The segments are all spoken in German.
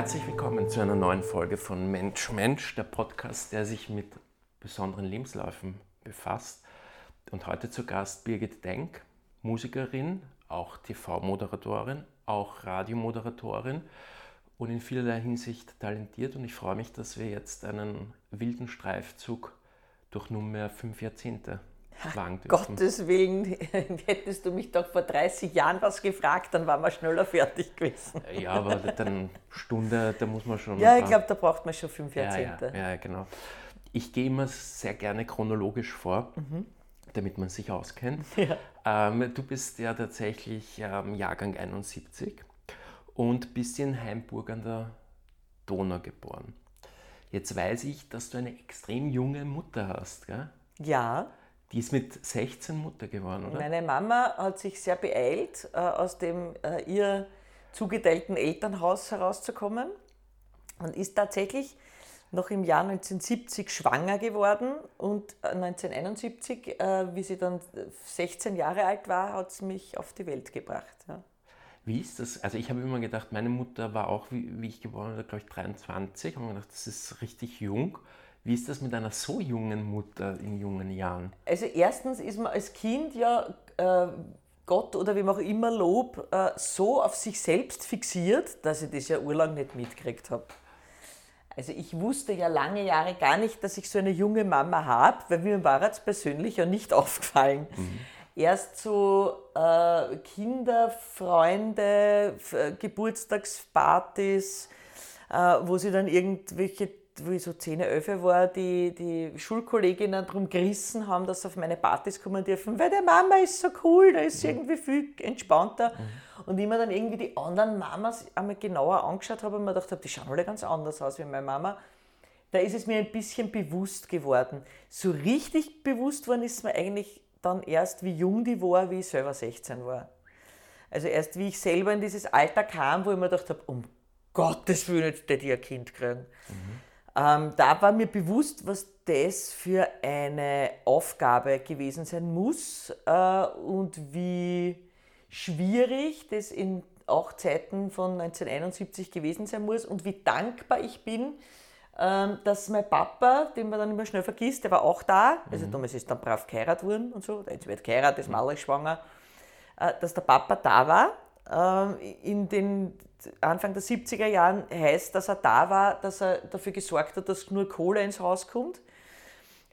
Herzlich willkommen zu einer neuen Folge von Mensch Mensch, der Podcast, der sich mit besonderen Lebensläufen befasst. Und heute zu Gast Birgit Denk, Musikerin, auch TV-Moderatorin, auch Radiomoderatorin und in vielerlei Hinsicht talentiert. Und ich freue mich, dass wir jetzt einen wilden Streifzug durch nunmehr fünf Jahrzehnte dürfen. Gottes Willen, hättest du mich doch vor 30 Jahren was gefragt, dann waren wir schneller fertig gewesen. Ja, aber dann Stunde, da muss man schon. Ja, ich glaube, da braucht man schon fünf Jahrzehnte. Ja, ja, ja genau. Ich gehe immer sehr gerne chronologisch vor. Mhm damit man sich auskennt. Ja. Ähm, du bist ja tatsächlich ähm, Jahrgang 71 und bist in Heimburg an der Donau geboren. Jetzt weiß ich, dass du eine extrem junge Mutter hast, gell? Ja. Die ist mit 16 Mutter geworden, oder? Meine Mama hat sich sehr beeilt, äh, aus dem äh, ihr zugeteilten Elternhaus herauszukommen und ist tatsächlich noch im Jahr 1970 schwanger geworden und 1971, äh, wie sie dann 16 Jahre alt war, hat sie mich auf die Welt gebracht. Ja. Wie ist das? Also ich habe immer gedacht, meine Mutter war auch, wie, ich geboren bin, glaube ich 23, und mir gedacht, das ist richtig jung. Wie ist das mit einer so jungen Mutter in jungen Jahren? Also erstens ist man als Kind ja äh, Gott oder wie man auch immer Lob äh, so auf sich selbst fixiert, dass ich das ja urlang nicht mitgekriegt habe. Also ich wusste ja lange Jahre gar nicht, dass ich so eine junge Mama habe, weil mir war es persönlich ja nicht aufgefallen. Mhm. Erst so äh, Kinder, Freunde, Geburtstagspartys, äh, wo sie dann irgendwelche wo ich so 10, 11 war, die, die Schulkolleginnen darum gerissen haben, dass sie auf meine Partys kommen dürfen, weil der Mama ist so cool, da ist sie mhm. irgendwie viel entspannter. Mhm. Und ich mir dann irgendwie die anderen Mamas einmal genauer angeschaut habe und mir gedacht habe, die schauen alle ganz anders aus wie meine Mama. Da ist es mir ein bisschen bewusst geworden. So richtig bewusst worden ist mir eigentlich dann erst, wie jung die war, wie ich selber 16 war. Also erst wie ich selber in dieses Alter kam, wo ich mir gedacht habe, um Gottes Willen, jetzt hätte ich ein Kind kriegen. Mhm. Ähm, da war mir bewusst, was das für eine Aufgabe gewesen sein muss äh, und wie schwierig das in auch Zeiten von 1971 gewesen sein muss und wie dankbar ich bin, ähm, dass mein Papa, den man dann immer schnell vergisst, der war auch da, also mhm. damals ist dann brav geheiratet worden und so, jetzt wird geheiratet, ist mal schwanger, äh, dass der Papa da war. Äh, in den Anfang der 70er Jahren heißt, dass er da war, dass er dafür gesorgt hat, dass nur Kohle ins Haus kommt.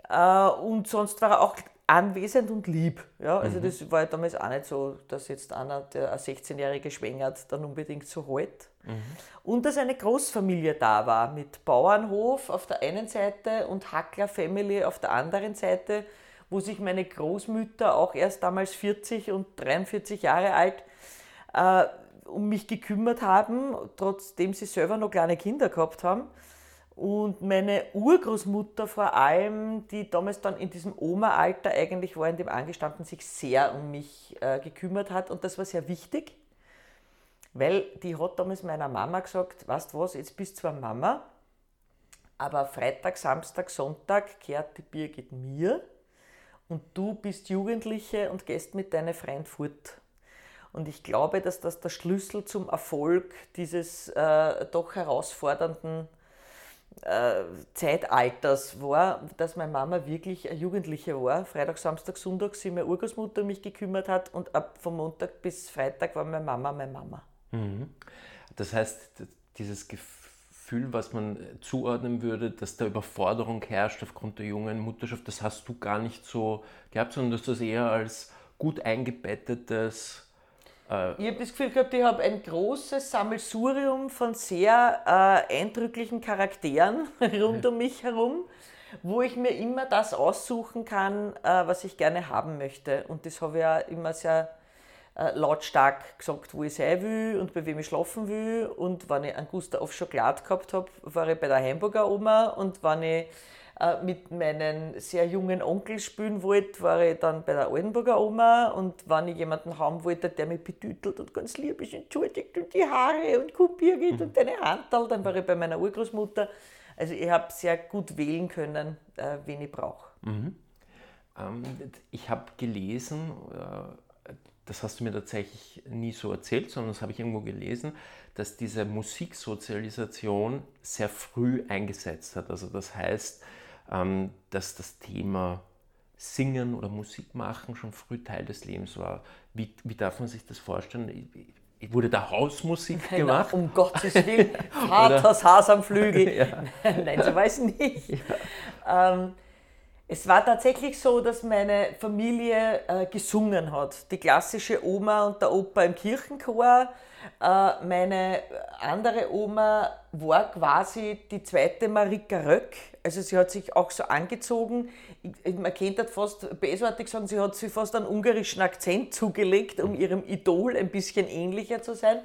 Äh, und sonst war er auch anwesend und lieb. Ja, also mhm. das war damals auch nicht so, dass jetzt einer, der eine 16-Jährige schwängert, dann unbedingt so halt. Mhm. Und dass eine Großfamilie da war mit Bauernhof auf der einen Seite und Hackler Family auf der anderen Seite, wo sich meine Großmütter auch erst damals 40 und 43 Jahre alt äh, um mich gekümmert haben, trotzdem sie selber noch kleine Kinder gehabt haben. Und meine Urgroßmutter vor allem, die damals dann in diesem Oma-Alter eigentlich war, in dem Angestammten sich sehr um mich äh, gekümmert hat. Und das war sehr wichtig, weil die hat damals meiner Mama gesagt, weißt was, jetzt bist du zwar Mama, aber Freitag, Samstag, Sonntag kehrt die Birgit mir und du bist Jugendliche und gehst mit deinen Freunden fort. Und ich glaube, dass das der Schlüssel zum Erfolg dieses äh, doch herausfordernden äh, Zeitalters war, dass meine Mama wirklich eine Jugendliche war. Freitag, Samstag, Sonntag sie meine Urgroßmutter mich gekümmert hat und ab vom Montag bis Freitag war meine Mama meine Mama. Mhm. Das heißt, dieses Gefühl, was man zuordnen würde, dass da Überforderung herrscht aufgrund der jungen Mutterschaft, das hast du gar nicht so gehabt, sondern dass du das eher als gut eingebettetes äh, ich habe das Gefühl gehabt, ich habe ein großes Sammelsurium von sehr äh, eindrücklichen Charakteren rund um mich herum, wo ich mir immer das aussuchen kann, äh, was ich gerne haben möchte. Und das habe ich ja immer sehr äh, lautstark gesagt, wo ich sein will und bei wem ich schlafen will. Und wenn ich einen Guster auf Schokolade gehabt habe, war ich bei der Hamburger Oma. Und wenn ich mit meinen sehr jungen Onkel spielen wollte, war ich dann bei der Oldenburger Oma und wenn ich jemanden haben wollte, der mich betütelt und ganz lieb ist, entschuldigt und die Haare und Kupier geht mhm. und deine Handel, dann war ich bei meiner Urgroßmutter. Also ich habe sehr gut wählen können, äh, wen ich brauche. Mhm. Ähm, ich habe gelesen, äh, das hast du mir tatsächlich nie so erzählt, sondern das habe ich irgendwo gelesen, dass diese Musiksozialisation sehr früh eingesetzt hat. Also das heißt, ähm, dass das Thema Singen oder Musik machen schon früh Teil des Lebens war. Wie, wie darf man sich das vorstellen? Wurde da Hausmusik gemacht? um Gottes Willen, Vaters Haas am Flügel. ja. Nein, so weiß ich nicht. Ja. Ähm, es war tatsächlich so, dass meine Familie äh, gesungen hat. Die klassische Oma und der Opa im Kirchenchor. Äh, meine andere Oma war quasi die zweite Marika Röck. Also sie hat sich auch so angezogen. Man könnte fast besartig sagen, sie hat sich fast einen ungarischen Akzent zugelegt, um ihrem Idol ein bisschen ähnlicher zu sein.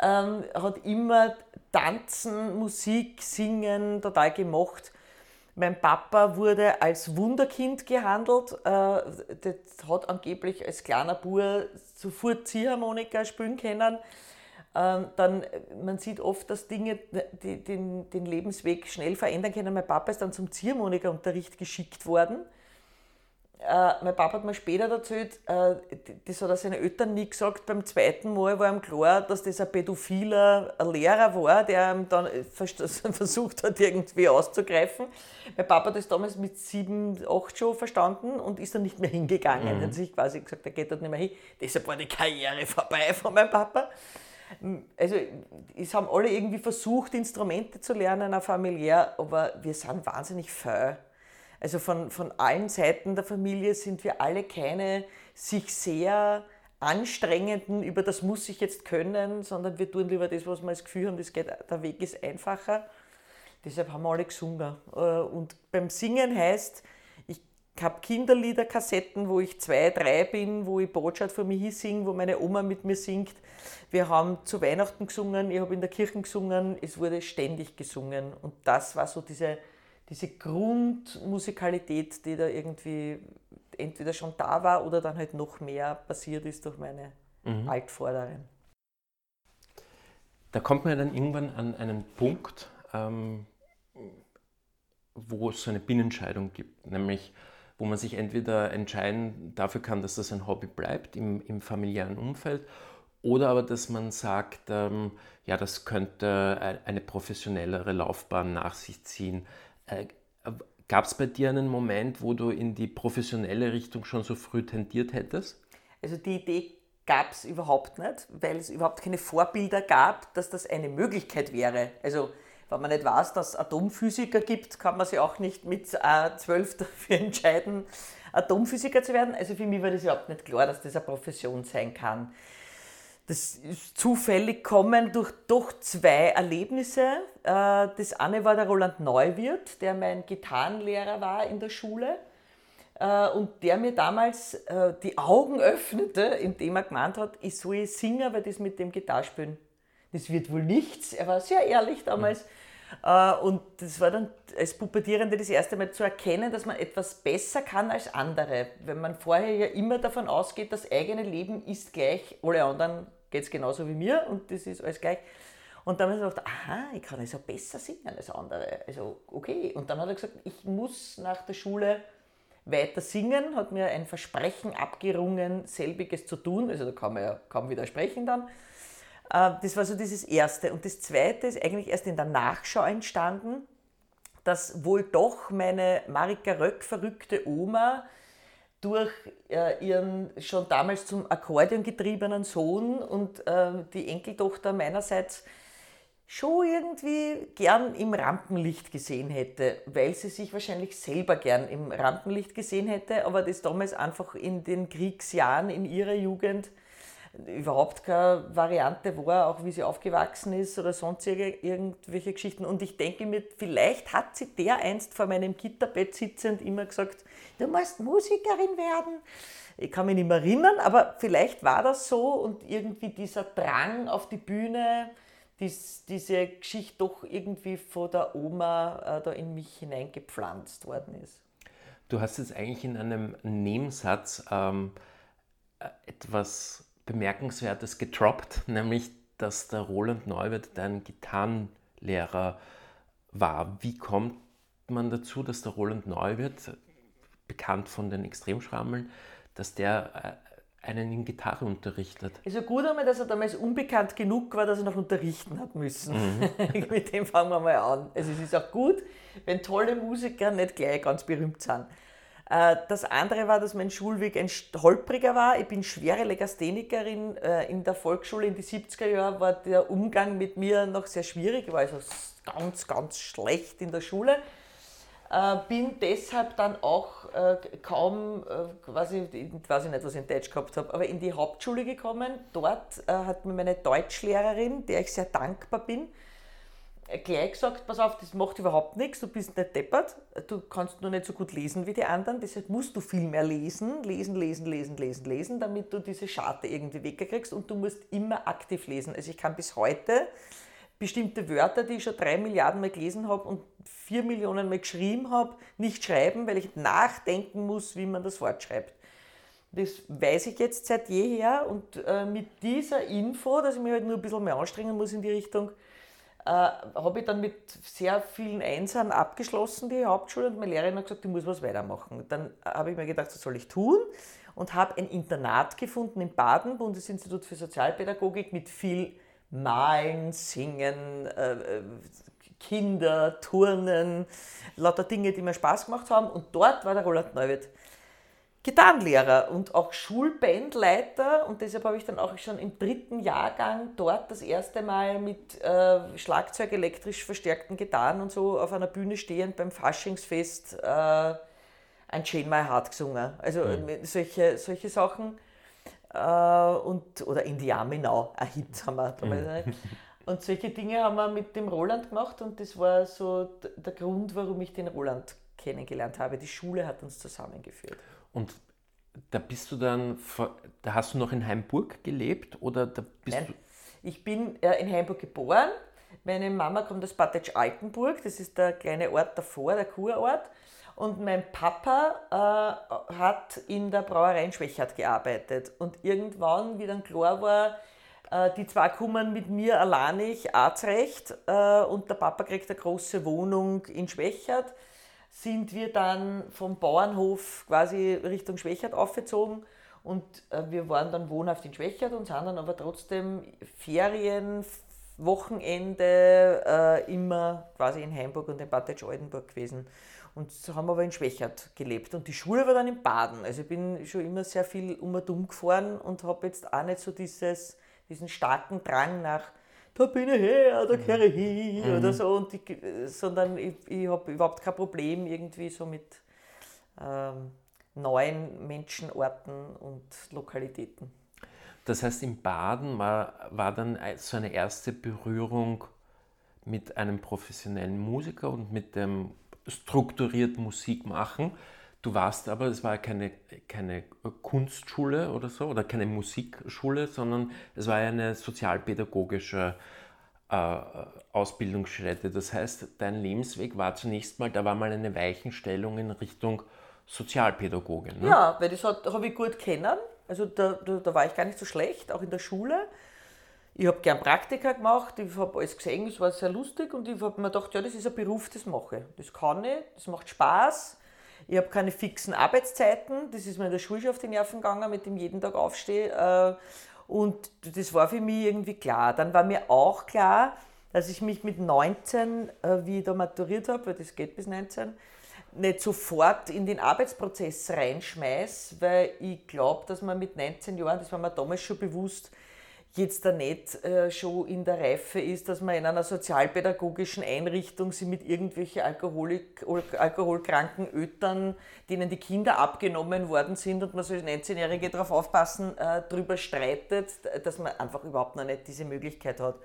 Ähm, hat immer Tanzen, Musik, Singen total gemacht mein Papa wurde als Wunderkind gehandelt. Äh, das hat angeblich als kleiner Bub sofort Ziehharmonika spielen können. Ähm, dann, man sieht oft, dass Dinge den, den Lebensweg schnell verändern können. Mein Papa ist dann zum Ziehharmonikaunterricht geschickt worden äh, mein Papa hat mir später erzählt, äh, das hat er seinen Eltern nie gesagt. Beim zweiten Mal war ihm klar, dass das ein pädophiler Lehrer war, der ihm dann äh, versucht hat, irgendwie auszugreifen. Mein Papa hat das damals mit sieben, acht schon verstanden und ist dann nicht mehr hingegangen. Mhm. Er hat sich quasi gesagt, er geht dort nicht mehr hin. Deshalb war die Karriere vorbei von meinem Papa. Also, es haben alle irgendwie versucht, Instrumente zu lernen, auch familiär, aber wir sind wahnsinnig faul. Also von, von allen Seiten der Familie sind wir alle keine sich sehr anstrengenden, über das muss ich jetzt können, sondern wir tun lieber das, was wir das Gefühl haben, das geht, der Weg ist einfacher. Deshalb haben wir alle gesungen. Äh, und beim Singen heißt, habe Kinderliederkassetten, wo ich zwei, drei bin, wo ich Botschaft von mir singe, wo meine Oma mit mir singt. Wir haben zu Weihnachten gesungen, ich habe in der Kirche gesungen, es wurde ständig gesungen. Und das war so diese diese Grundmusikalität, die da irgendwie entweder schon da war oder dann halt noch mehr passiert ist durch meine mhm. Altvorderen. Da kommt man dann irgendwann an einen Punkt, ähm, wo es so eine Binnenscheidung gibt, nämlich wo man sich entweder entscheiden dafür kann, dass das ein Hobby bleibt im, im familiären Umfeld oder aber, dass man sagt, ähm, ja, das könnte eine professionellere Laufbahn nach sich ziehen. Äh, Gab es bei dir einen Moment, wo du in die professionelle Richtung schon so früh tendiert hättest? Also die Idee gab es überhaupt nicht, weil es überhaupt keine Vorbilder gab, dass das eine Möglichkeit wäre. Also wenn man nicht weiß, dass es Atomphysiker gibt, kann man sich auch nicht mit äh, 12 dafür entscheiden, Atomphysiker zu werden. Also für mich war das überhaupt nicht klar, dass das eine Profession sein kann das ist zufällig kommen durch doch zwei Erlebnisse. Äh, das eine war der Roland Neuwirth, der mein Gitarrenlehrer war in der Schule äh, und der mir damals die Augen öffnete, indem er gemeint hat, ich soll singen, weil das mit dem Gitarrespielen, das wird wohl nichts. Er war sehr ehrlich damals. Und das war dann als Pubertierende das erste Mal zu erkennen, dass man etwas besser kann als andere. Wenn man vorher ja immer davon ausgeht, das eigene Leben ist gleich, alle anderen geht es genauso wie mir und das ist alles gleich. Und dann habe ich gedacht, aha, ich kann also besser singen als andere. Also okay. Und dann hat er gesagt, ich muss nach der Schule weiter singen, hat mir ein Versprechen abgerungen, selbiges zu tun. Also da kann man ja kaum widersprechen dann. Äh, das war so dieses Erste. Und das Zweite ist eigentlich erst in der Nachschau entstanden, dass wohl doch meine Marika Röck verrückte Oma durch äh, ihren schon damals zum Akkordeon getriebenen Sohn und äh, die Enkeltochter meinerseits schon irgendwie gern im Rampenlicht gesehen hätte, weil sie sich wahrscheinlich selber gern im Rampenlicht gesehen hätte, aber das damals einfach in den Kriegsjahren in ihrer Jugend überhaupt keine Variante war, auch wie sie aufgewachsen ist oder sonst irgendwelche Geschichten. Und ich denke mir, vielleicht hat sie der einst vor meinem Gitterbett sitzend immer gesagt, du musst Musikerin werden. Ich kann mich nicht mehr erinnern, aber vielleicht war das so und irgendwie dieser Drang auf die Bühne, dies, diese Geschichte doch irgendwie von der Oma äh, da in mich hineingepflanzt worden ist. Du hast jetzt eigentlich in einem Nebensatz ähm, äh, etwas Bemerkenswertes getroppt, nämlich dass der Roland Neuwirth dein Gitarrenlehrer war. Wie kommt man dazu, dass der Roland Neuwirth, bekannt von den Extremschrammeln, dass der einen in Gitarre unterrichtet. Also gut einmal, dass er damals unbekannt genug war, dass er noch unterrichten hat müssen. Mhm. Mit dem fangen wir mal an. Also es ist auch gut, wenn tolle Musiker nicht gleich ganz berühmt sind. Äh, das andere war, dass mein Schulweg ein holpriger war. Ich bin schwere Legasthenikerin. Äh, in der Volksschule in die 70er Jahren war der Umgang mit mir noch sehr schwierig. Ich war also ganz, ganz schlecht in der Schule. Äh, bin deshalb dann auch kaum, quasi, ich weiß nicht, was ich in Deutsch gehabt habe, aber in die Hauptschule gekommen. Dort hat mir meine Deutschlehrerin, der ich sehr dankbar bin, gleich gesagt, pass auf, das macht überhaupt nichts, du bist nicht deppert, du kannst nur nicht so gut lesen wie die anderen, deshalb musst du viel mehr lesen, lesen, lesen, lesen, lesen, lesen, damit du diese Scharte irgendwie weggekriegst und du musst immer aktiv lesen. Also ich kann bis heute bestimmte Wörter, die ich schon drei Milliarden Mal gelesen habe und vier Millionen Mal geschrieben habe, nicht schreiben, weil ich nachdenken muss, wie man das Wort schreibt. Das weiß ich jetzt seit jeher und äh, mit dieser Info, dass ich mich halt nur ein bisschen mehr anstrengen muss in die Richtung, äh, habe ich dann mit sehr vielen Einsern abgeschlossen, die Hauptschule, und meine Lehrerin hat gesagt, ich muss was weitermachen. Dann habe ich mir gedacht, was soll ich tun? Und habe ein Internat gefunden in Baden, Bundesinstitut für Sozialpädagogik, mit viel Malen, Singen, äh, äh, Kinder, Turnen, lauter Dinge, die mir Spaß gemacht haben. Und dort war der Roland Neuwirth Gitarrenlehrer und auch Schulbandleiter. Und deshalb habe ich dann auch schon im dritten Jahrgang dort das erste Mal mit äh, Schlagzeug elektrisch verstärkten Gitarren und so auf einer Bühne stehend beim Faschingsfest äh, ein Chain My Heart gesungen. Also mhm. solche, solche Sachen. Äh, und, oder Indiaminau, ein Hit haben wir damals. Mhm. Und solche Dinge haben wir mit dem Roland gemacht und das war so der Grund, warum ich den Roland kennengelernt habe. Die Schule hat uns zusammengeführt. Und da bist du dann, da hast du noch in Heimburg gelebt oder da bist Nein, du? Ich bin äh, in Heimburg geboren. Meine Mama kommt aus Bad Altenburg, das ist der kleine Ort davor, der Kurort. Und mein Papa äh, hat in der Brauerei in Schwächert gearbeitet. Und irgendwann, wie dann klar war, äh, die zwei kommen mit mir alleinig Arzrecht äh, und der Papa kriegt eine große Wohnung in Schwächert, sind wir dann vom Bauernhof quasi Richtung Schwächert aufgezogen. Und äh, wir waren dann wohnhaft in Schwächert und sind dann aber trotzdem Ferien, Wochenende äh, immer quasi in Heimburg und in Bad Oldenburg gewesen. Und so haben wir aber in Schwächert gelebt. Und die Schule war dann in Baden. Also ich bin schon immer sehr viel um und um gefahren und habe jetzt auch nicht so dieses, diesen starken Drang nach, da bin ich her, da kehre ich hin mhm. oder so. Und ich, sondern ich, ich habe überhaupt kein Problem irgendwie so mit ähm, neuen Menschen, Orten und Lokalitäten. Das heißt, in Baden war, war dann so eine erste Berührung mit einem professionellen Musiker und mit dem strukturiert Musik machen. Du warst aber, es war keine, keine Kunstschule oder so oder keine Musikschule, sondern es war eine sozialpädagogische äh, Ausbildungsstätte. Das heißt, dein Lebensweg war zunächst mal, da war mal eine Weichenstellung in Richtung Sozialpädagogin. Ne? Ja, weil das habe ich gut kennen. Also da, da, da war ich gar nicht so schlecht, auch in der Schule. Ich habe gern Praktika gemacht, ich habe alles gesehen, es war sehr lustig und ich habe mir gedacht, ja, das ist ein Beruf, das mache ich. Das kann ich, das macht Spaß. Ich habe keine fixen Arbeitszeiten, das ist mir in der Schule schon auf die Nerven gegangen, mit dem jeden Tag aufstehe. Äh, und das war für mich irgendwie klar. Dann war mir auch klar, dass ich mich mit 19, äh, wie ich da maturiert habe, weil das geht bis 19, nicht sofort in den Arbeitsprozess reinschmeiß, weil ich glaube, dass man mit 19 Jahren, das war mir damals schon bewusst, jetzt da nicht äh, schon in der Reife ist, dass man in einer sozialpädagogischen Einrichtung sie mit irgendwelchen Alkoholik, alkoholkranken Ötern, denen die Kinder abgenommen worden sind und man so als 19-Jährige darauf aufpassen, äh, darüber streitet, dass man einfach überhaupt noch nicht diese Möglichkeit hat.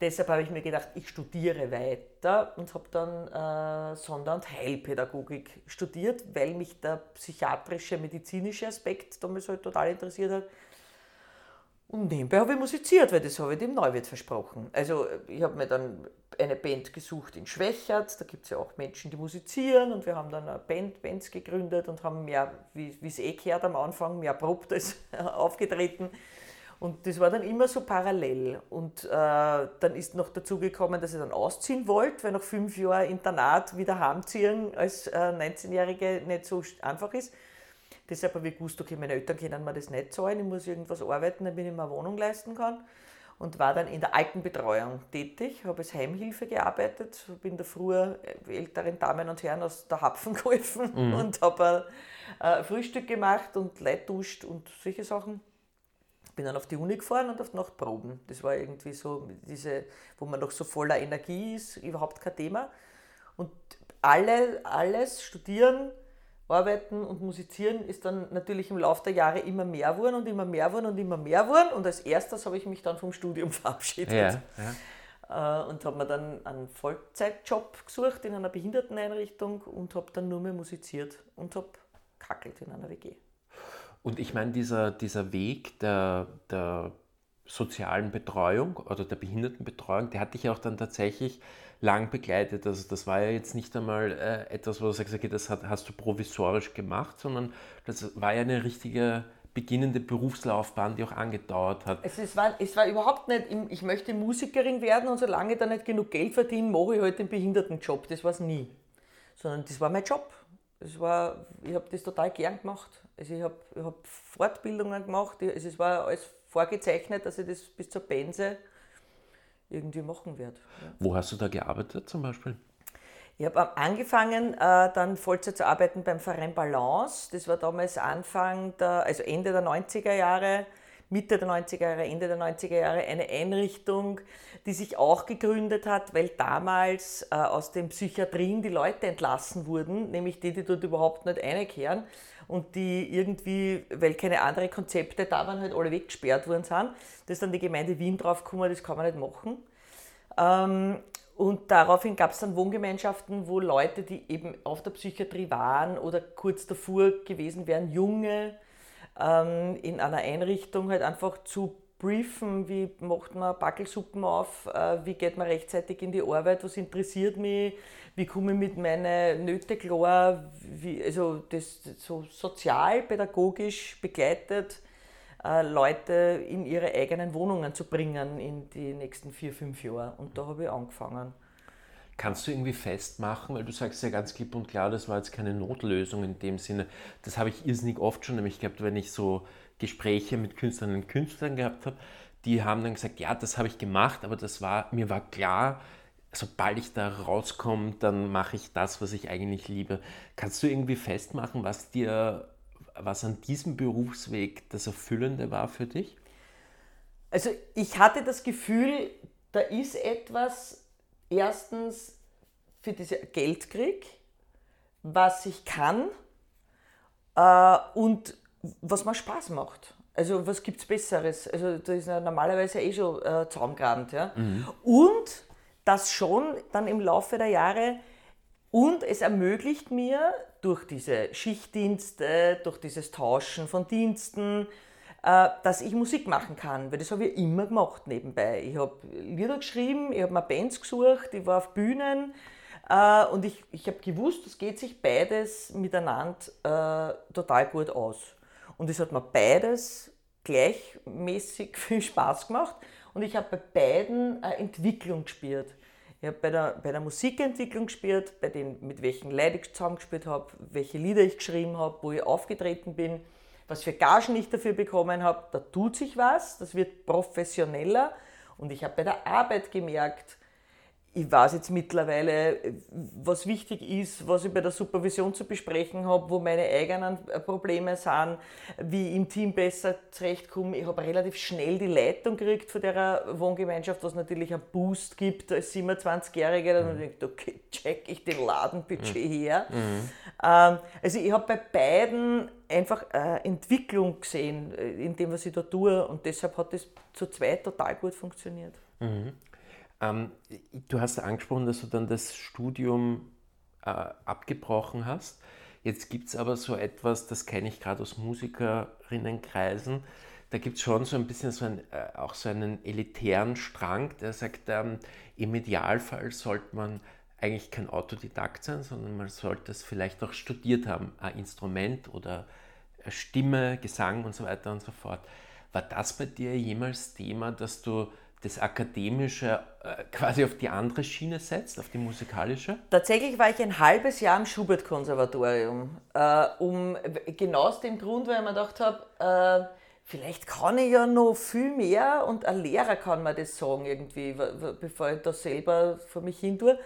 Deshalb habe ich mir gedacht, ich studiere weiter und habe dann äh, Sonder- und Heilpädagogik studiert, weil mich der psychiatrische, medizinische Aspekt damals halt total interessiert hat und nebenbei habe ich musiziert, weil das habe ich dem Neuwirt versprochen. Also ich habe mir dann eine Band gesucht in Schwächert, da gibt es ja auch Menschen, die musizieren und wir haben dann eine Band, Bands gegründet und haben mehr, wie es eh gehört am Anfang, mehr probt als aufgetreten. Und das war dann immer so parallel. Und äh, dann ist noch dazu gekommen, dass ich dann ausziehen wollte, weil nach fünf Jahren Internat wieder heimziehen als äh, 19-Jährige nicht so einfach ist. Deshalb habe ich gewusst, okay, meine Eltern können mir das nicht zahlen, ich muss irgendwas arbeiten, damit ich mir eine Wohnung leisten kann. Und war dann in der Altenbetreuung tätig, habe als Heimhilfe gearbeitet, bin da früher älteren Damen und Herren aus der Hapfen geholfen mhm. und habe äh, Frühstück gemacht und Leute duscht und solche Sachen bin dann auf die Uni gefahren und auf die Nachtproben. Das war irgendwie so, diese, wo man noch so voller Energie ist, überhaupt kein Thema. Und alle, alles, studieren, arbeiten und musizieren, ist dann natürlich im Laufe der Jahre immer mehr geworden und immer mehr geworden und immer mehr geworden. Und als erstes habe ich mich dann vom Studium verabschiedet. Ja, ja. Äh, und habe mir dann einen Vollzeitjob gesucht in einer Behinderteneinrichtung und habe dann nur mehr musiziert und habe kackelt in einer WG. Und ich meine, dieser, dieser Weg der, der sozialen Betreuung oder der Behindertenbetreuung, der hat dich ja auch dann tatsächlich lang begleitet. Also das war ja jetzt nicht einmal äh, etwas, wo du sagst, okay, das hat, hast du provisorisch gemacht, sondern das war ja eine richtige beginnende Berufslaufbahn, die auch angedauert hat. Also es, war, es war überhaupt nicht, ich möchte Musikerin werden und solange ich da nicht genug Geld verdiene, mache ich halt den Behindertenjob. Das war es nie. Sondern das war mein Job. Das war, ich habe das total gern gemacht. Also ich habe hab Fortbildungen gemacht, also es war alles vorgezeichnet, dass ich das bis zur Benze irgendwie machen werde. Ja. Wo hast du da gearbeitet zum Beispiel? Ich habe angefangen, äh, dann Vollzeit zu arbeiten beim Verein Balance. Das war damals Anfang der, also Ende der 90er Jahre Mitte der 90er Jahre, Ende der 90er Jahre eine Einrichtung, die sich auch gegründet hat, weil damals äh, aus den Psychiatrien die Leute entlassen wurden, nämlich die, die dort überhaupt nicht einkehren und die irgendwie, weil keine anderen Konzepte da waren, halt alle weggesperrt worden sind. Da ist dann die Gemeinde Wien draufgekommen, das kann man nicht machen. Ähm, und daraufhin gab es dann Wohngemeinschaften, wo Leute, die eben auf der Psychiatrie waren oder kurz davor gewesen wären, junge ähm, in einer Einrichtung halt einfach zu briefen, wie macht man Backelsuppen auf, äh, wie geht man rechtzeitig in die Arbeit, was interessiert mich, wie komme ich mit meinen Nöten klar, wie, also das so sozialpädagogisch begleitet, äh, Leute in ihre eigenen Wohnungen zu bringen in die nächsten vier, fünf Jahre. Und da habe ich angefangen. Kannst du irgendwie festmachen, weil du sagst ja ganz klipp und klar, das war jetzt keine Notlösung in dem Sinne. Das habe ich irrsinnig oft schon nämlich gehabt, wenn ich so Gespräche mit Künstlerinnen und Künstlern gehabt habe. Die haben dann gesagt, ja, das habe ich gemacht, aber das war, mir war klar, sobald ich da rauskomme, dann mache ich das, was ich eigentlich liebe. Kannst du irgendwie festmachen, was dir, was an diesem Berufsweg das Erfüllende war für dich? Also ich hatte das Gefühl, da ist etwas, erstens für diese Geldkrieg, was ich kann äh, und was mir Spaß macht. Also was gibt es Besseres? Also da ist ja normalerweise eh schon äh, zaumgrabend. Ja? Mhm. Und das schon dann im Laufe der Jahre und es ermöglicht mir durch diese Schichtdienste, durch dieses Tauschen von Diensten, äh, dass ich Musik machen kann, weil das habe ich immer gemacht nebenbei. Ich habe Lieder geschrieben, ich habe mir Bands gesucht, ich war auf Bühnen äh, und ich, ich habe gewusst, es geht sich beides miteinander äh, total gut aus. Und es hat mir beides gleichmäßig viel Spaß gemacht. Und ich habe bei beiden eine Entwicklung gespürt. Ich habe bei der, bei der Musikentwicklung gespürt, bei dem, mit welchen Leuten ich zusammengespielt habe, welche Lieder ich geschrieben habe, wo ich aufgetreten bin was für Gagen ich dafür bekommen habe, da tut sich was, das wird professioneller. Und ich habe bei der Arbeit gemerkt, ich weiß jetzt mittlerweile, was wichtig ist, was ich bei der Supervision zu besprechen habe, wo meine eigenen Probleme sind, wie ich im Team besser zurechtkomme. Ich habe relativ schnell die Leitung gekriegt von der Wohngemeinschaft, was natürlich einen Boost gibt als 27-Jähriger. Dann mhm. denkt, okay, check ich den Ladenbudget mhm. her. Mhm. Ähm, also ich habe bei beiden einfach äh, Entwicklung gesehen äh, in dem, was ich da tue und deshalb hat das zu zweit total gut funktioniert. Mhm. Ähm, du hast angesprochen, dass du dann das Studium äh, abgebrochen hast. Jetzt gibt es aber so etwas, das kenne ich gerade aus Musikerinnenkreisen. Da gibt es schon so ein bisschen so ein, äh, auch so einen elitären Strang, der sagt, ähm, im Idealfall sollte man eigentlich kein Autodidakt sein, sondern man sollte es vielleicht auch studiert haben, ein Instrument oder Stimme, Gesang und so weiter und so fort. War das bei dir jemals Thema, dass du das Akademische äh, quasi auf die andere Schiene setzt, auf die musikalische? Tatsächlich war ich ein halbes Jahr am Schubert-Konservatorium, äh, um, genau aus dem Grund, weil ich mir gedacht habe, äh, vielleicht kann ich ja noch viel mehr und ein Lehrer kann mir das sagen irgendwie, bevor ich das selber vor mich hin tue.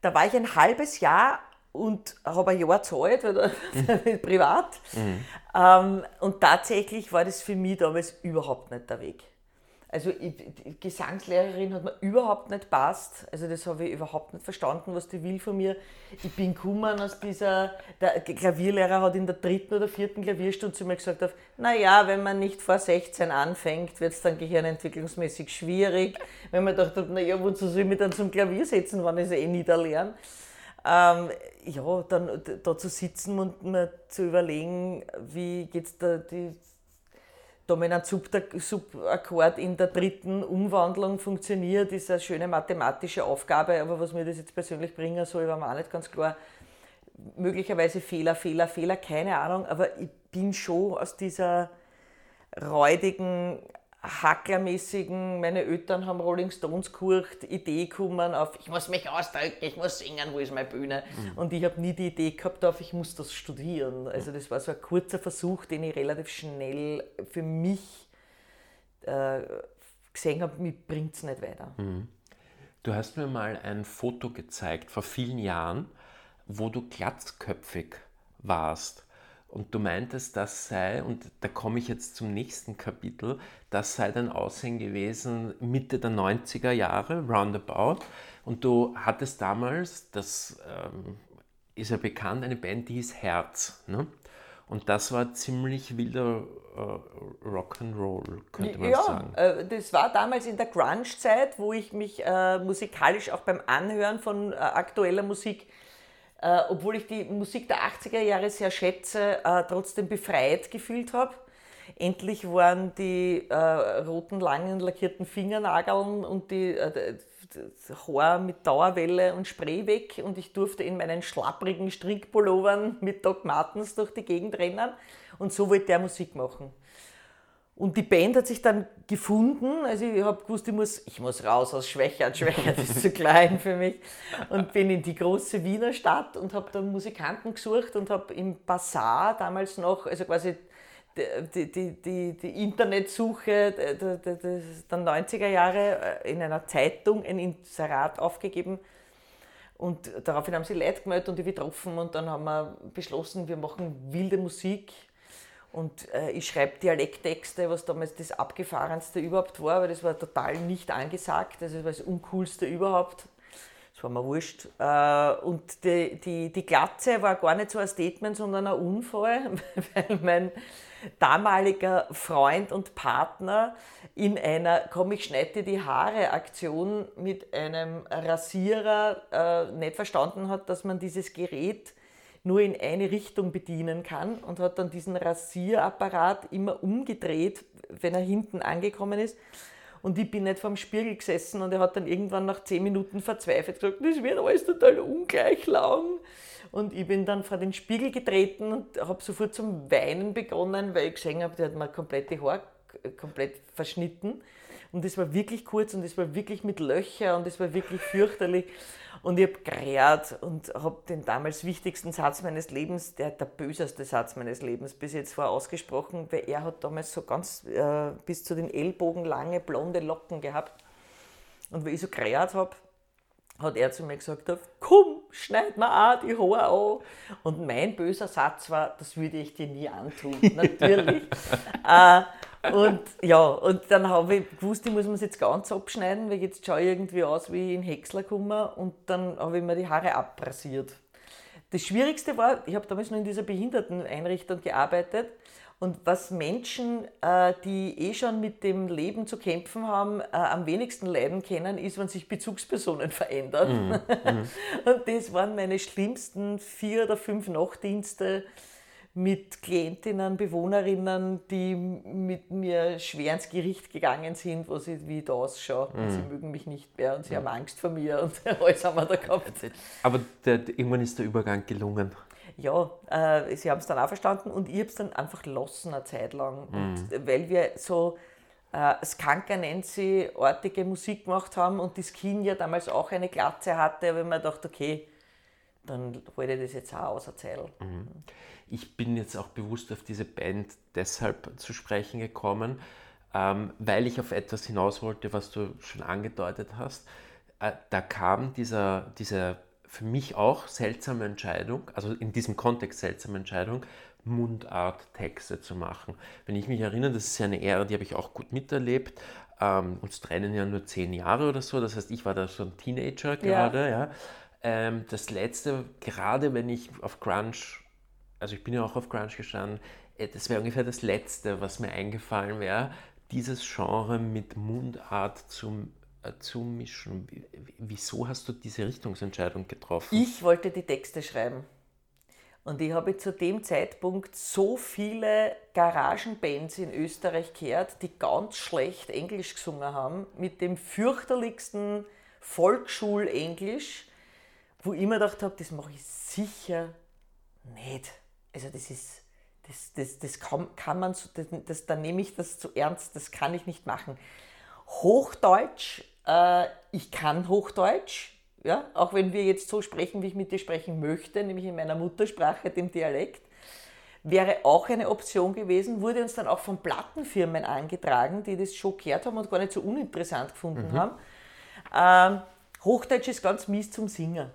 Da war ich ein halbes Jahr und habe ein Jahr gezahlt, weil mhm. privat. Mhm. Ähm, und tatsächlich war das für mich damals überhaupt nicht der Weg. Also ich, Gesangslehrerin hat mir überhaupt nicht passt. Also das habe ich überhaupt nicht verstanden, was die will von mir. Ich bin gekommen aus dieser, der Klavierlehrer hat in der dritten oder vierten Klavierstunde zu mir gesagt, naja, wenn man nicht vor 16 anfängt, wird es dann gehirnentwicklungsmäßig schwierig. Wenn man dachte, naja, wozu soll ich mich dann zum Klavier setzen, wenn ich es eh niederlernen? Ähm, ja, dann da zu sitzen und mir zu überlegen, wie geht es da die Dominant-Subakkord in der dritten Umwandlung funktioniert, ist eine schöne mathematische Aufgabe, aber was mir das jetzt persönlich bringen soll, war mir auch nicht ganz klar. Möglicherweise Fehler, Fehler, Fehler, keine Ahnung, aber ich bin schon aus dieser räudigen hacklermäßigen, meine Eltern haben Rolling Stones gehört, Idee gekommen auf, ich muss mich ausdrücken, ich muss singen, wo ist meine Bühne? Mhm. Und ich habe nie die Idee gehabt auf, ich muss das studieren. Also das war so ein kurzer Versuch, den ich relativ schnell für mich äh, gesehen habe, mich bringt es nicht weiter. Mhm. Du hast mir mal ein Foto gezeigt vor vielen Jahren, wo du glatzköpfig warst. Und du meintest, das sei, und da komme ich jetzt zum nächsten Kapitel, das sei dein Aussehen gewesen Mitte der 90er Jahre, roundabout. Und du hattest damals, das ähm, ist ja bekannt, eine Band, die hieß Herz. Ne? Und das war ziemlich wilder äh, Rock'n'Roll, könnte man ja, sagen. Ja, äh, das war damals in der Grunge-Zeit, wo ich mich äh, musikalisch auch beim Anhören von äh, aktueller Musik äh, obwohl ich die Musik der 80er Jahre sehr schätze, äh, trotzdem befreit gefühlt habe. Endlich waren die äh, roten, langen, lackierten Fingernageln und die äh, Haar mit Dauerwelle und Spray weg und ich durfte in meinen schlapprigen Strickpullovern mit Doc Martens durch die Gegend rennen und so wollte der Musik machen. Und die Band hat sich dann gefunden. Also ich habe gewusst, ich muss, ich muss raus aus Schwächert. Schwächert ist zu klein für mich. Und bin in die große Wiener Stadt und habe dann Musikanten gesucht und habe im Bazar damals noch, also quasi die, die, die, die Internetsuche der, der, der 90er Jahre äh, in einer Zeitung ein Inserat aufgegeben. Und daraufhin haben sie Leute gemeldet und die getroffen und dann haben wir beschlossen, wir machen wilde Musik und äh, ich schreibe Dialekttexte, was damals das abgefahrenste überhaupt war, weil das war total nicht angesagt. Also das war das Uncoolste überhaupt. Das war mir wurscht. Äh, und die, die, die Glatze war gar nicht so ein Statement, sondern ein Unfall, weil mein damaliger Freund und Partner in einer Komm, ich schneide die Haare Aktion mit einem Rasierer äh, nicht verstanden hat, dass man dieses Gerät nur in eine Richtung bedienen kann und hat dann diesen Rasierapparat immer umgedreht, wenn er hinten angekommen ist. Und ich bin nicht vorm Spiegel gesessen und er hat dann irgendwann nach zehn Minuten verzweifelt gesagt, das wird alles total ungleich lang. Und ich bin dann vor den Spiegel getreten und habe sofort zum Weinen begonnen, weil ich gesehen habe, der hat mir komplette Haar komplett verschnitten. Und das war wirklich kurz und das war wirklich mit Löchern und das war wirklich fürchterlich. Und ich habe gerät und habe den damals wichtigsten Satz meines Lebens, der der böseste Satz meines Lebens bis jetzt vor ausgesprochen, weil er hat damals so ganz äh, bis zu den Ellbogen lange blonde Locken gehabt. Und weil ich so gerät habe, hat er zu mir gesagt, komm, schneid mir auch die Haare an. Und mein böser Satz war, das würde ich dir nie antun, natürlich. äh, und ja, und dann habe ich gewusst, ich muss mir es jetzt ganz abschneiden, weil jetzt schaue ich irgendwie aus wie ein Häcksler komme und dann habe ich mir die Haare abrasiert. Das Schwierigste war, ich habe damals noch in dieser Behinderteneinrichtung gearbeitet und was Menschen, äh, die eh schon mit dem Leben zu kämpfen haben, äh, am wenigsten leiden können, ist, wenn sich Bezugspersonen verändern. Mhm. und das waren meine schlimmsten vier oder fünf Nachtdienste mit Klientinnen, Bewohnerinnen, die mit mir schwer ins Gericht gegangen sind, wo sie wie da ausschaue. Mhm. Sie mögen mich nicht mehr und sie mhm. haben Angst vor mir und alles haben wir da gehabt. Aber der, irgendwann ist der Übergang gelungen. Ja, äh, sie haben es dann auch verstanden und ich habe es dann einfach lassen eine Zeit lang. Mhm. Und weil wir so äh, Skanker Nancy-artige Musik gemacht haben und das Kind ja damals auch eine Glatze hatte, ich mir gedacht, okay, dann halte ich das jetzt auch aus der Zeit. Mhm. Ich bin jetzt auch bewusst auf diese Band deshalb zu sprechen gekommen, ähm, weil ich auf etwas hinaus wollte, was du schon angedeutet hast. Äh, da kam dieser, dieser für mich auch seltsame Entscheidung, also in diesem Kontext seltsame Entscheidung, Mundart-Texte zu machen. Wenn ich mich erinnere, das ist ja eine Ära, die habe ich auch gut miterlebt. Ähm, uns trennen ja nur zehn Jahre oder so, das heißt, ich war da so ein Teenager gerade. Ja. ja. Ähm, das letzte, gerade wenn ich auf Grunge, also ich bin ja auch auf Grunge gestanden, äh, das wäre ungefähr das letzte, was mir eingefallen wäre, dieses Genre mit Mundart zum äh, zu mischen. Wieso hast du diese Richtungsentscheidung getroffen? Ich wollte die Texte schreiben. Und ich habe zu dem Zeitpunkt so viele Garagenbands in Österreich gehört, die ganz schlecht Englisch gesungen haben, mit dem fürchterlichsten Volksschulenglisch, wo ich mir gedacht habe, das mache ich sicher nicht. Also das ist, das, das, das kann, kann man, das, das, da nehme ich das zu ernst, das kann ich nicht machen. Hochdeutsch, äh, ich kann Hochdeutsch, ja, auch wenn wir jetzt so sprechen, wie ich mit dir sprechen möchte, nämlich in meiner Muttersprache, dem Dialekt, wäre auch eine Option gewesen, wurde uns dann auch von Plattenfirmen angetragen, die das schon gehört haben und gar nicht so uninteressant gefunden mhm. haben. Ähm, Hochdeutsch ist ganz mies zum Singen.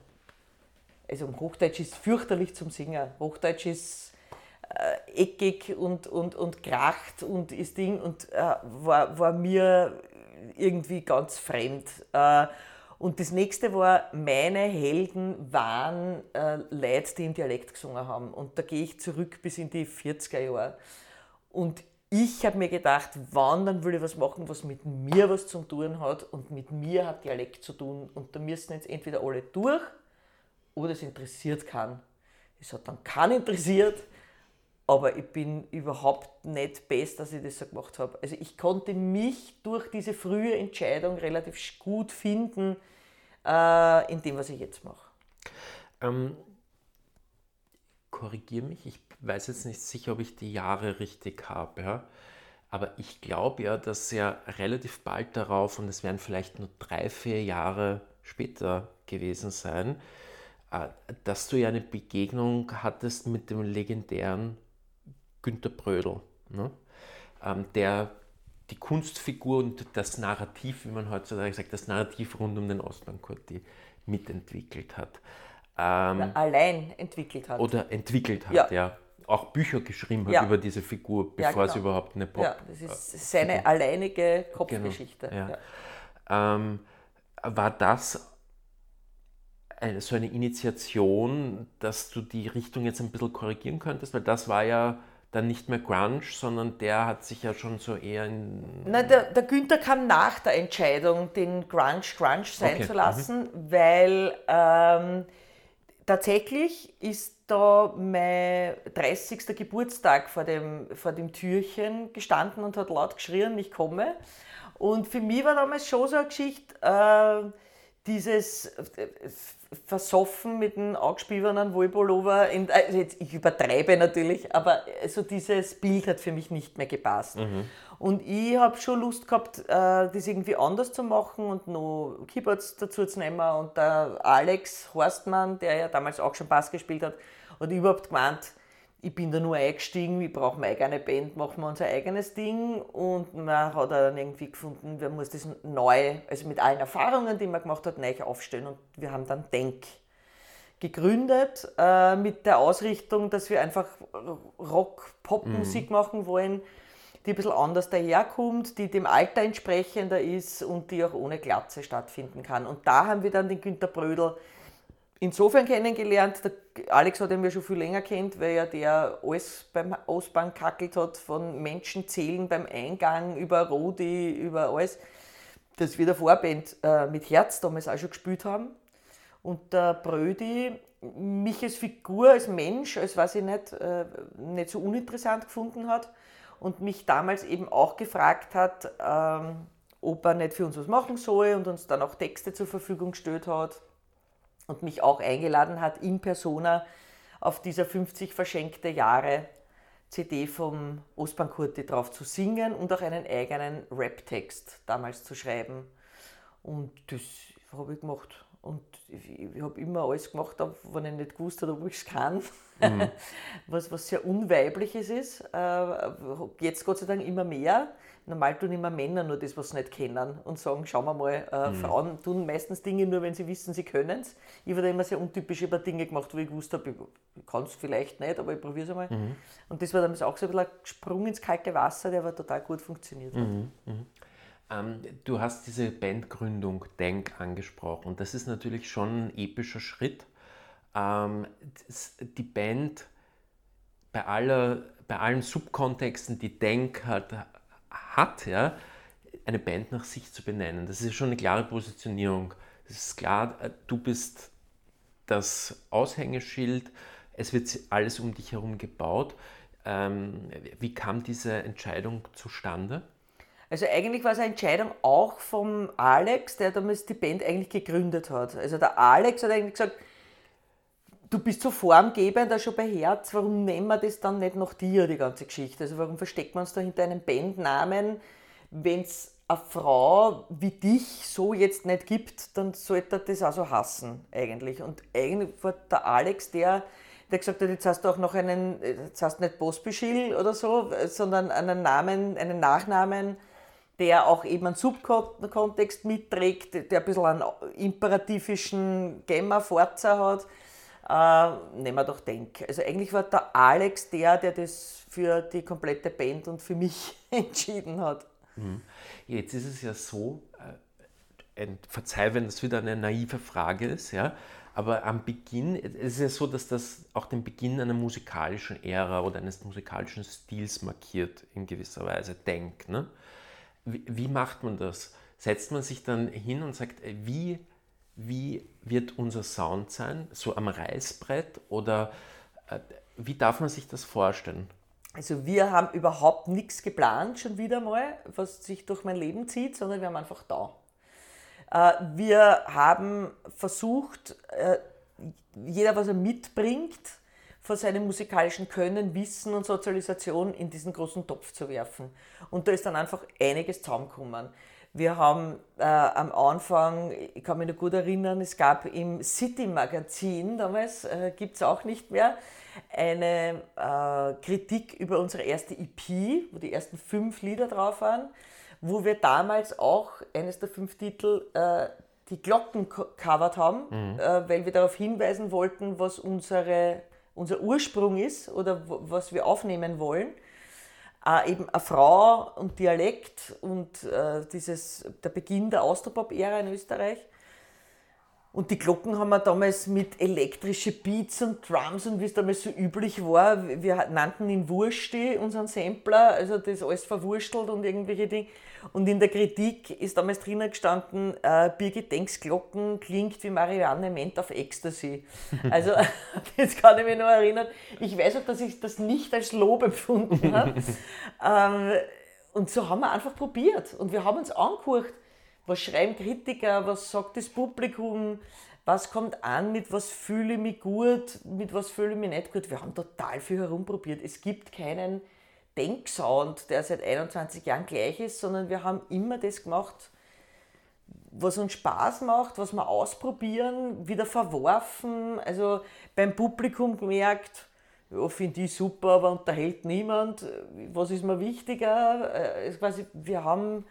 Also Hochdeutsch ist fürchterlich zum Singen. Hochdeutsch ist äh, eckig und, und, und kracht und ist Ding und äh, war, war mir irgendwie ganz fremd. Äh, und das nächste war, meine Helden waren äh, Leute, die im Dialekt gesungen haben. Und da gehe ich zurück bis in die 40er Jahre. Und ich habe mir gedacht, wann dann will ich was machen, was mit mir was zu tun hat. Und mit mir hat Dialekt zu tun. Und da müssen jetzt entweder alle durch oder es interessiert keinen. Es hat dann keinen interessiert, aber ich bin überhaupt nicht best, dass ich das so gemacht habe. Also ich konnte mich durch diese frühe Entscheidung relativ gut finden, äh, in dem, was ich jetzt mache. Ähm, Korrigiere mich, ich weiß jetzt nicht sicher, ob ich die Jahre richtig habe, ja? aber ich glaube ja, dass ja relativ bald darauf, und es werden vielleicht nur drei, vier Jahre später gewesen sein, dass du ja eine Begegnung hattest mit dem legendären Günter Brödel, ne? Ähm, der die Kunstfigur und das Narrativ, wie man heutzutage sagt, das Narrativ rund um den Ostbankurti mitentwickelt hat. Ähm, allein entwickelt hat. Oder entwickelt hat, ja. ja. Auch Bücher geschrieben hat ja. über diese Figur, bevor ja, genau. sie überhaupt eine Pop. Ja, das ist äh, seine Figur. alleinige Kopfgeschichte. Genau. Ähm, war das so eine Initiation, dass du die Richtung jetzt ein bisschen korrigieren könntest? Weil das war ja dann nicht mehr Grunge, sondern der hat sich ja schon so eher in. Nein, der, der Günther kam nach der Entscheidung, den Grunge Grunge sein okay. zu lassen, mhm. weil ähm, tatsächlich ist da mein 30. Geburtstag vor dem, vor dem Türchen gestanden und hat laut geschrien, ich komme. Und für mich war damals schon so eine Geschichte, äh, dieses äh, versoffen mit einem angespielten Wollpullover. also jetzt, ich übertreibe natürlich, aber also dieses Bild hat für mich nicht mehr gepasst. Mhm. Und ich habe schon Lust gehabt, äh, das irgendwie anders zu machen und noch Keyboards dazu zu nehmen. Und der Alex Horstmann, der ja damals auch schon Bass gespielt hat, hat überhaupt gemeint, ich bin da nur eingestiegen, ich brauche meine eigene Band, machen wir unser eigenes Ding. Und man hat dann irgendwie gefunden, man muss das neu, also mit allen Erfahrungen, die man gemacht hat, neu aufstellen. Und wir haben dann Denk gegründet äh, mit der Ausrichtung, dass wir einfach Rock-Pop-Musik mhm. machen wollen, die ein bisschen anders daherkommt, die dem Alter entsprechender ist und die auch ohne Glatze stattfinden kann. Und da haben wir dann den Günter Brödel insofern kennengelernt. Der Alex hat ihn ja schon viel länger kennt, weil er der alles beim Ausbahn kackelt hat, von Menschen zählen beim Eingang über Rodi, über alles. Dass wir der Vorband äh, mit Herz damals auch schon gespielt haben. Und der Brödi mich als Figur, als Mensch, als weiß ich nicht, äh, nicht so uninteressant gefunden hat und mich damals eben auch gefragt hat, ähm, ob er nicht für uns was machen soll und uns dann auch Texte zur Verfügung gestellt hat und mich auch eingeladen hat, in Persona auf dieser 50 verschenkte Jahre CD vom Ostbahn Kurti drauf zu singen und auch einen eigenen Rap-Text damals zu schreiben. Und das habe ich gemacht. Und ich, ich habe immer alles gemacht, wenn ich nicht gewusst habe, ob ich es kann. Mhm. was, was sehr Unweibliches ist. Äh, jetzt Gott sei Dank immer mehr. Normal tun immer Männer nur das, was sie nicht kennen und sagen, schauen wir mal, äh, mhm. Frauen tun meistens Dinge nur, wenn sie wissen, sie können es. Ich habe da immer sehr untypisch über Dinge gemacht, wo ich gewusst habe, ich kann es vielleicht nicht, aber ich probiere es einmal. Mhm. Und das war dann auch so ein bisschen ein Sprung ins kalte Wasser, der aber total gut funktioniert hat. Mhm. mhm. Ähm, du hast diese Bandgründung Denk angesprochen. Das ist natürlich schon ein epischer Schritt. Ähm, die Band bei, aller, bei allen Subkontexten, die Denk hat, hat ja, eine Band nach sich zu benennen. Das ist schon eine klare Positionierung. Es ist klar, äh, du bist das Aushängeschild, es wird alles um dich herum gebaut. Ähm, wie kam diese Entscheidung zustande? Also eigentlich war es eine Entscheidung auch vom Alex, der damals die Band eigentlich gegründet hat. Also der Alex hat eigentlich gesagt, du bist so formgebend, schon bei Herz, warum nehmen wir das dann nicht nach dir, die ganze Geschichte? Also warum versteckt man uns da hinter einem Bandnamen, wenn es eine Frau wie dich so jetzt nicht gibt, dann sollte er das auch so hassen eigentlich. Und eigentlich war der Alex der, der gesagt hat, jetzt hast du auch noch einen, jetzt hast du nicht Bosbischil oder so, sondern einen Namen, einen Nachnamen, der auch eben einen Subkontext mitträgt, der ein bisschen einen imperativischen Gemma-Forza hat, äh, nehmen wir doch Denk. Also eigentlich war der Alex der, der das für die komplette Band und für mich entschieden hat. Mhm. Jetzt ist es ja so, äh, verzeih, wenn das wieder eine naive Frage ist, ja, aber am Beginn, es ist ja so, dass das auch den Beginn einer musikalischen Ära oder eines musikalischen Stils markiert, in gewisser Weise, Denk. Ne? Wie, wie, macht man das? Setzt man sich dann hin und sagt, äh, wie, wie wird unser Sound sein? So am Reißbrett? Oder äh, wie darf man sich das vorstellen? Also wir haben überhaupt nichts geplant, schon wieder mal, was sich durch mein Leben zieht, sondern wir haben einfach da. Äh, wir haben versucht, äh, jeder, was er mitbringt, von seinem musikalischen Können, Wissen und Sozialisation in diesen großen Topf zu werfen. Und da ist dann einfach einiges zusammengekommen. Wir haben äh, am Anfang, ich kann mich noch gut erinnern, es gab im City-Magazin, damals äh, gibt es auch nicht mehr, eine äh, Kritik über unsere erste EP, wo die ersten fünf Lieder drauf waren, wo wir damals auch eines der fünf Titel äh, die Glocken covered haben, mhm. Äh, weil wir darauf hinweisen wollten, was unsere unser Ursprung ist oder was wir aufnehmen wollen. Äh, eben eine Frau und Dialekt und äh, dieses, der Beginn der Austropop-Ära in Österreich. Und die Glocken haben wir damals mit elektrischen Beats und Drums und wie es damals so üblich war, wir nannten ihn Wursti, unseren Sampler, also das ist alles verwurstelt und irgendwelche Dinge. Und in der Kritik ist damals drinnen gestanden, äh, Birgit Denks Glocken klingt wie Marianne Ment auf Ecstasy. Also jetzt kann ich mich noch erinnern, ich weiß auch, dass ich das nicht als Lob empfunden habe. ähm, und so haben wir einfach probiert und wir haben uns angeguckt, was schreiben Kritiker, was sagt das Publikum, was kommt an, mit was fühle ich mich gut, mit was fühle ich mich nicht gut. Wir haben total viel herumprobiert. Es gibt keinen Denksound, der seit 21 Jahren gleich ist, sondern wir haben immer das gemacht, was uns Spaß macht, was wir ausprobieren, wieder verworfen. Also beim Publikum gemerkt, ja, finde ich super, aber unterhält niemand. Was ist mir wichtiger? Äh, quasi, wir haben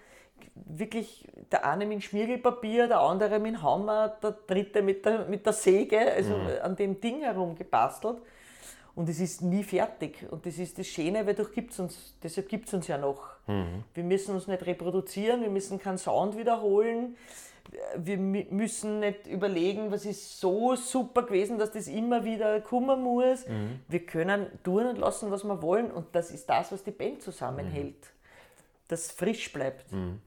wirklich der eine mit Schmiergelpapier, der andere mit Hammer, der dritte mit der, mit der Säge, also mhm. an dem Ding herum gebastelt. Und es ist nie fertig. Und das ist das Schöne, weil gibt's uns, deshalb gibt es uns ja noch. Mhm. Wir müssen uns nicht reproduzieren, wir müssen keinen Sound wiederholen. Wir müssen nicht überlegen, was ist so super gewesen, dass das immer wieder kommen muss. Mhm. Wir können tun und lassen, was wir wollen. Und das ist das, was die Band zusammenhält. Das frisch bleibt. Mhm.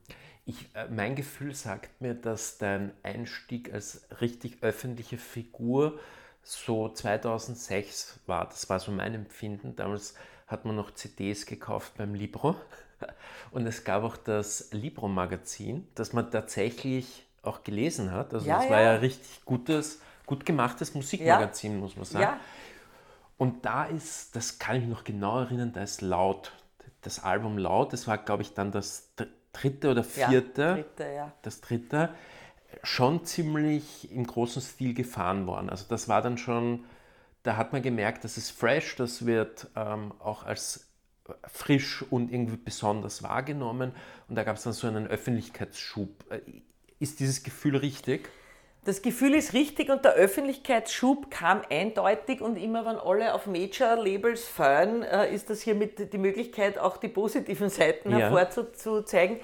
Ich, äh, mein Gefühl sagt mir, dass dein Einstieg als richtig öffentliche Figur so 2006 war. Das war so mein Empfinden. Damals hat man noch CDs gekauft beim Libro. Und es gab auch das Libro-Magazin, das man tatsächlich auch gelesen hat. Also es ja, war ja richtig gutes, gut gemachtes Musikmagazin, ja. muss man sagen. Ja. Und da ist, das kann ich mich noch genau erinnern, da ist Laut, das Album Laut, das war, glaube ich, dann das dritte oder vierte, ja, dritte, ja. das dritte, schon ziemlich im großen Stil gefahren worden. Also das war dann schon, da hat man gemerkt, das ist fresh, das wird ähm, auch als frisch und irgendwie besonders wahrgenommen. Und da gab es dann so einen Öffentlichkeitsschub. Äh, ist dieses Gefühl richtig? Das Gefühl ist richtig und der Öffentlichkeitsschub kam eindeutig und immer wenn alle auf Major-Labels feiern, äh, ist das hier mit die Möglichkeit, auch die positiven Seiten ja. hervorzuzeigen.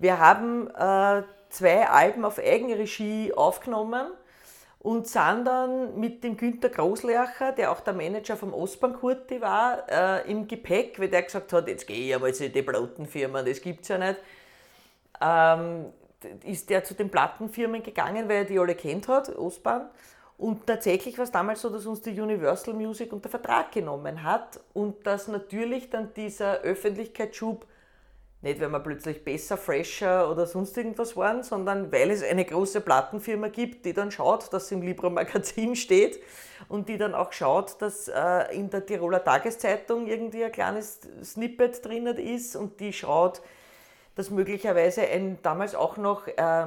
Wir haben äh, zwei Alben auf Eigenregie aufgenommen und sind dann mit dem Günter Großlercher, der auch der Manager vom Ostbank Kurti war, äh, im Gepäck, weil der gesagt hat, jetzt gehe ich einmal zu den Plattenfirmen, das gibt es ja nicht. Ähm, ist der zu den Plattenfirmen gegangen, weil er die alle kennt hat, Ostbahn. Und tatsächlich war es damals so, dass uns die Universal Music unter Vertrag genommen hat und dass natürlich dann dieser Öffentlichkeitsschub nicht, weil wir plötzlich besser, fresher oder sonst irgendwas waren, sondern weil es eine große Plattenfirma gibt, die dann schaut, dass es im Libra Magazin steht und die dann auch schaut, dass äh, in der Tiroler Tageszeitung irgendwie ein kleines Snippet drin ist und die schaut, dass möglicherweise ein, damals auch noch äh,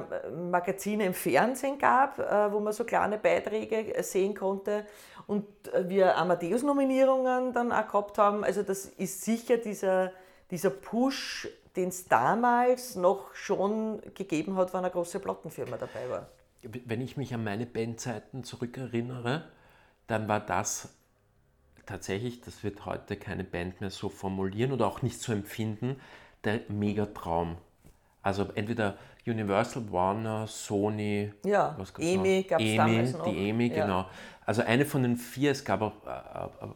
Magazine im Fernsehen gab, äh, wo man so kleine Beiträge sehen konnte und äh, wir Amadeus-Nominierungen dann auch gehabt haben. Also das ist sicher dieser, dieser Push, den es damals noch schon gegeben hat, wenn eine große Plattenfirma dabei war. Wenn ich mich an meine Bandzeiten zurückerinnere, dann war das tatsächlich, das wird heute keine Band mehr so formulieren oder auch nicht so empfinden, der Megatraum. Also entweder Universal, Warner, Sony, ja, was gab's EMI gab es damals noch. Die EMI, ja. genau. Also eine von den vier, es gab auch äh, äh,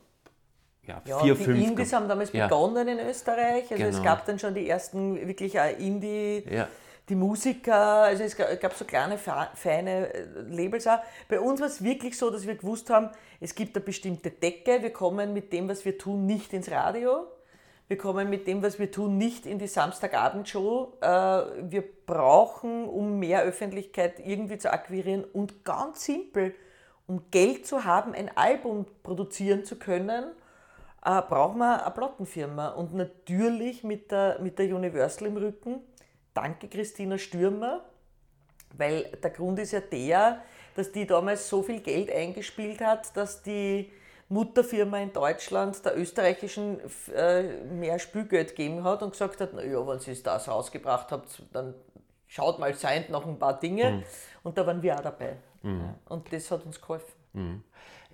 ja, ja, vier, die fünf. Die Indies haben damals ja. begonnen in Österreich. Also genau. es gab dann schon die ersten wirklich Indie, ja. die Musiker, also es gab so kleine, feine äh, Labels auch. Bei uns war es wirklich so, dass wir gewusst haben, es gibt eine bestimmte Decke, wir kommen mit dem, was wir tun, nicht ins Radio. Wir kommen mit dem, was wir tun, nicht in die Samstagabendshow. Äh, wir brauchen, um mehr Öffentlichkeit irgendwie zu akquirieren und ganz simpel, um Geld zu haben, ein Album produzieren zu können, äh, brauchen wir eine Plattenfirma. Und natürlich mit der, mit der Universal im Rücken. Danke, Christina Stürmer, weil der Grund ist ja der, dass die damals so viel Geld eingespielt hat, dass die Mutterfirma in Deutschland der österreichischen äh, mehr Spielgeld gegeben hat und gesagt hat, naja, wenn sie das rausgebracht habt, dann schaut mal sein noch ein paar Dinge. Mhm. Und da waren wir auch dabei. Mhm. Und das hat uns geholfen. Mhm.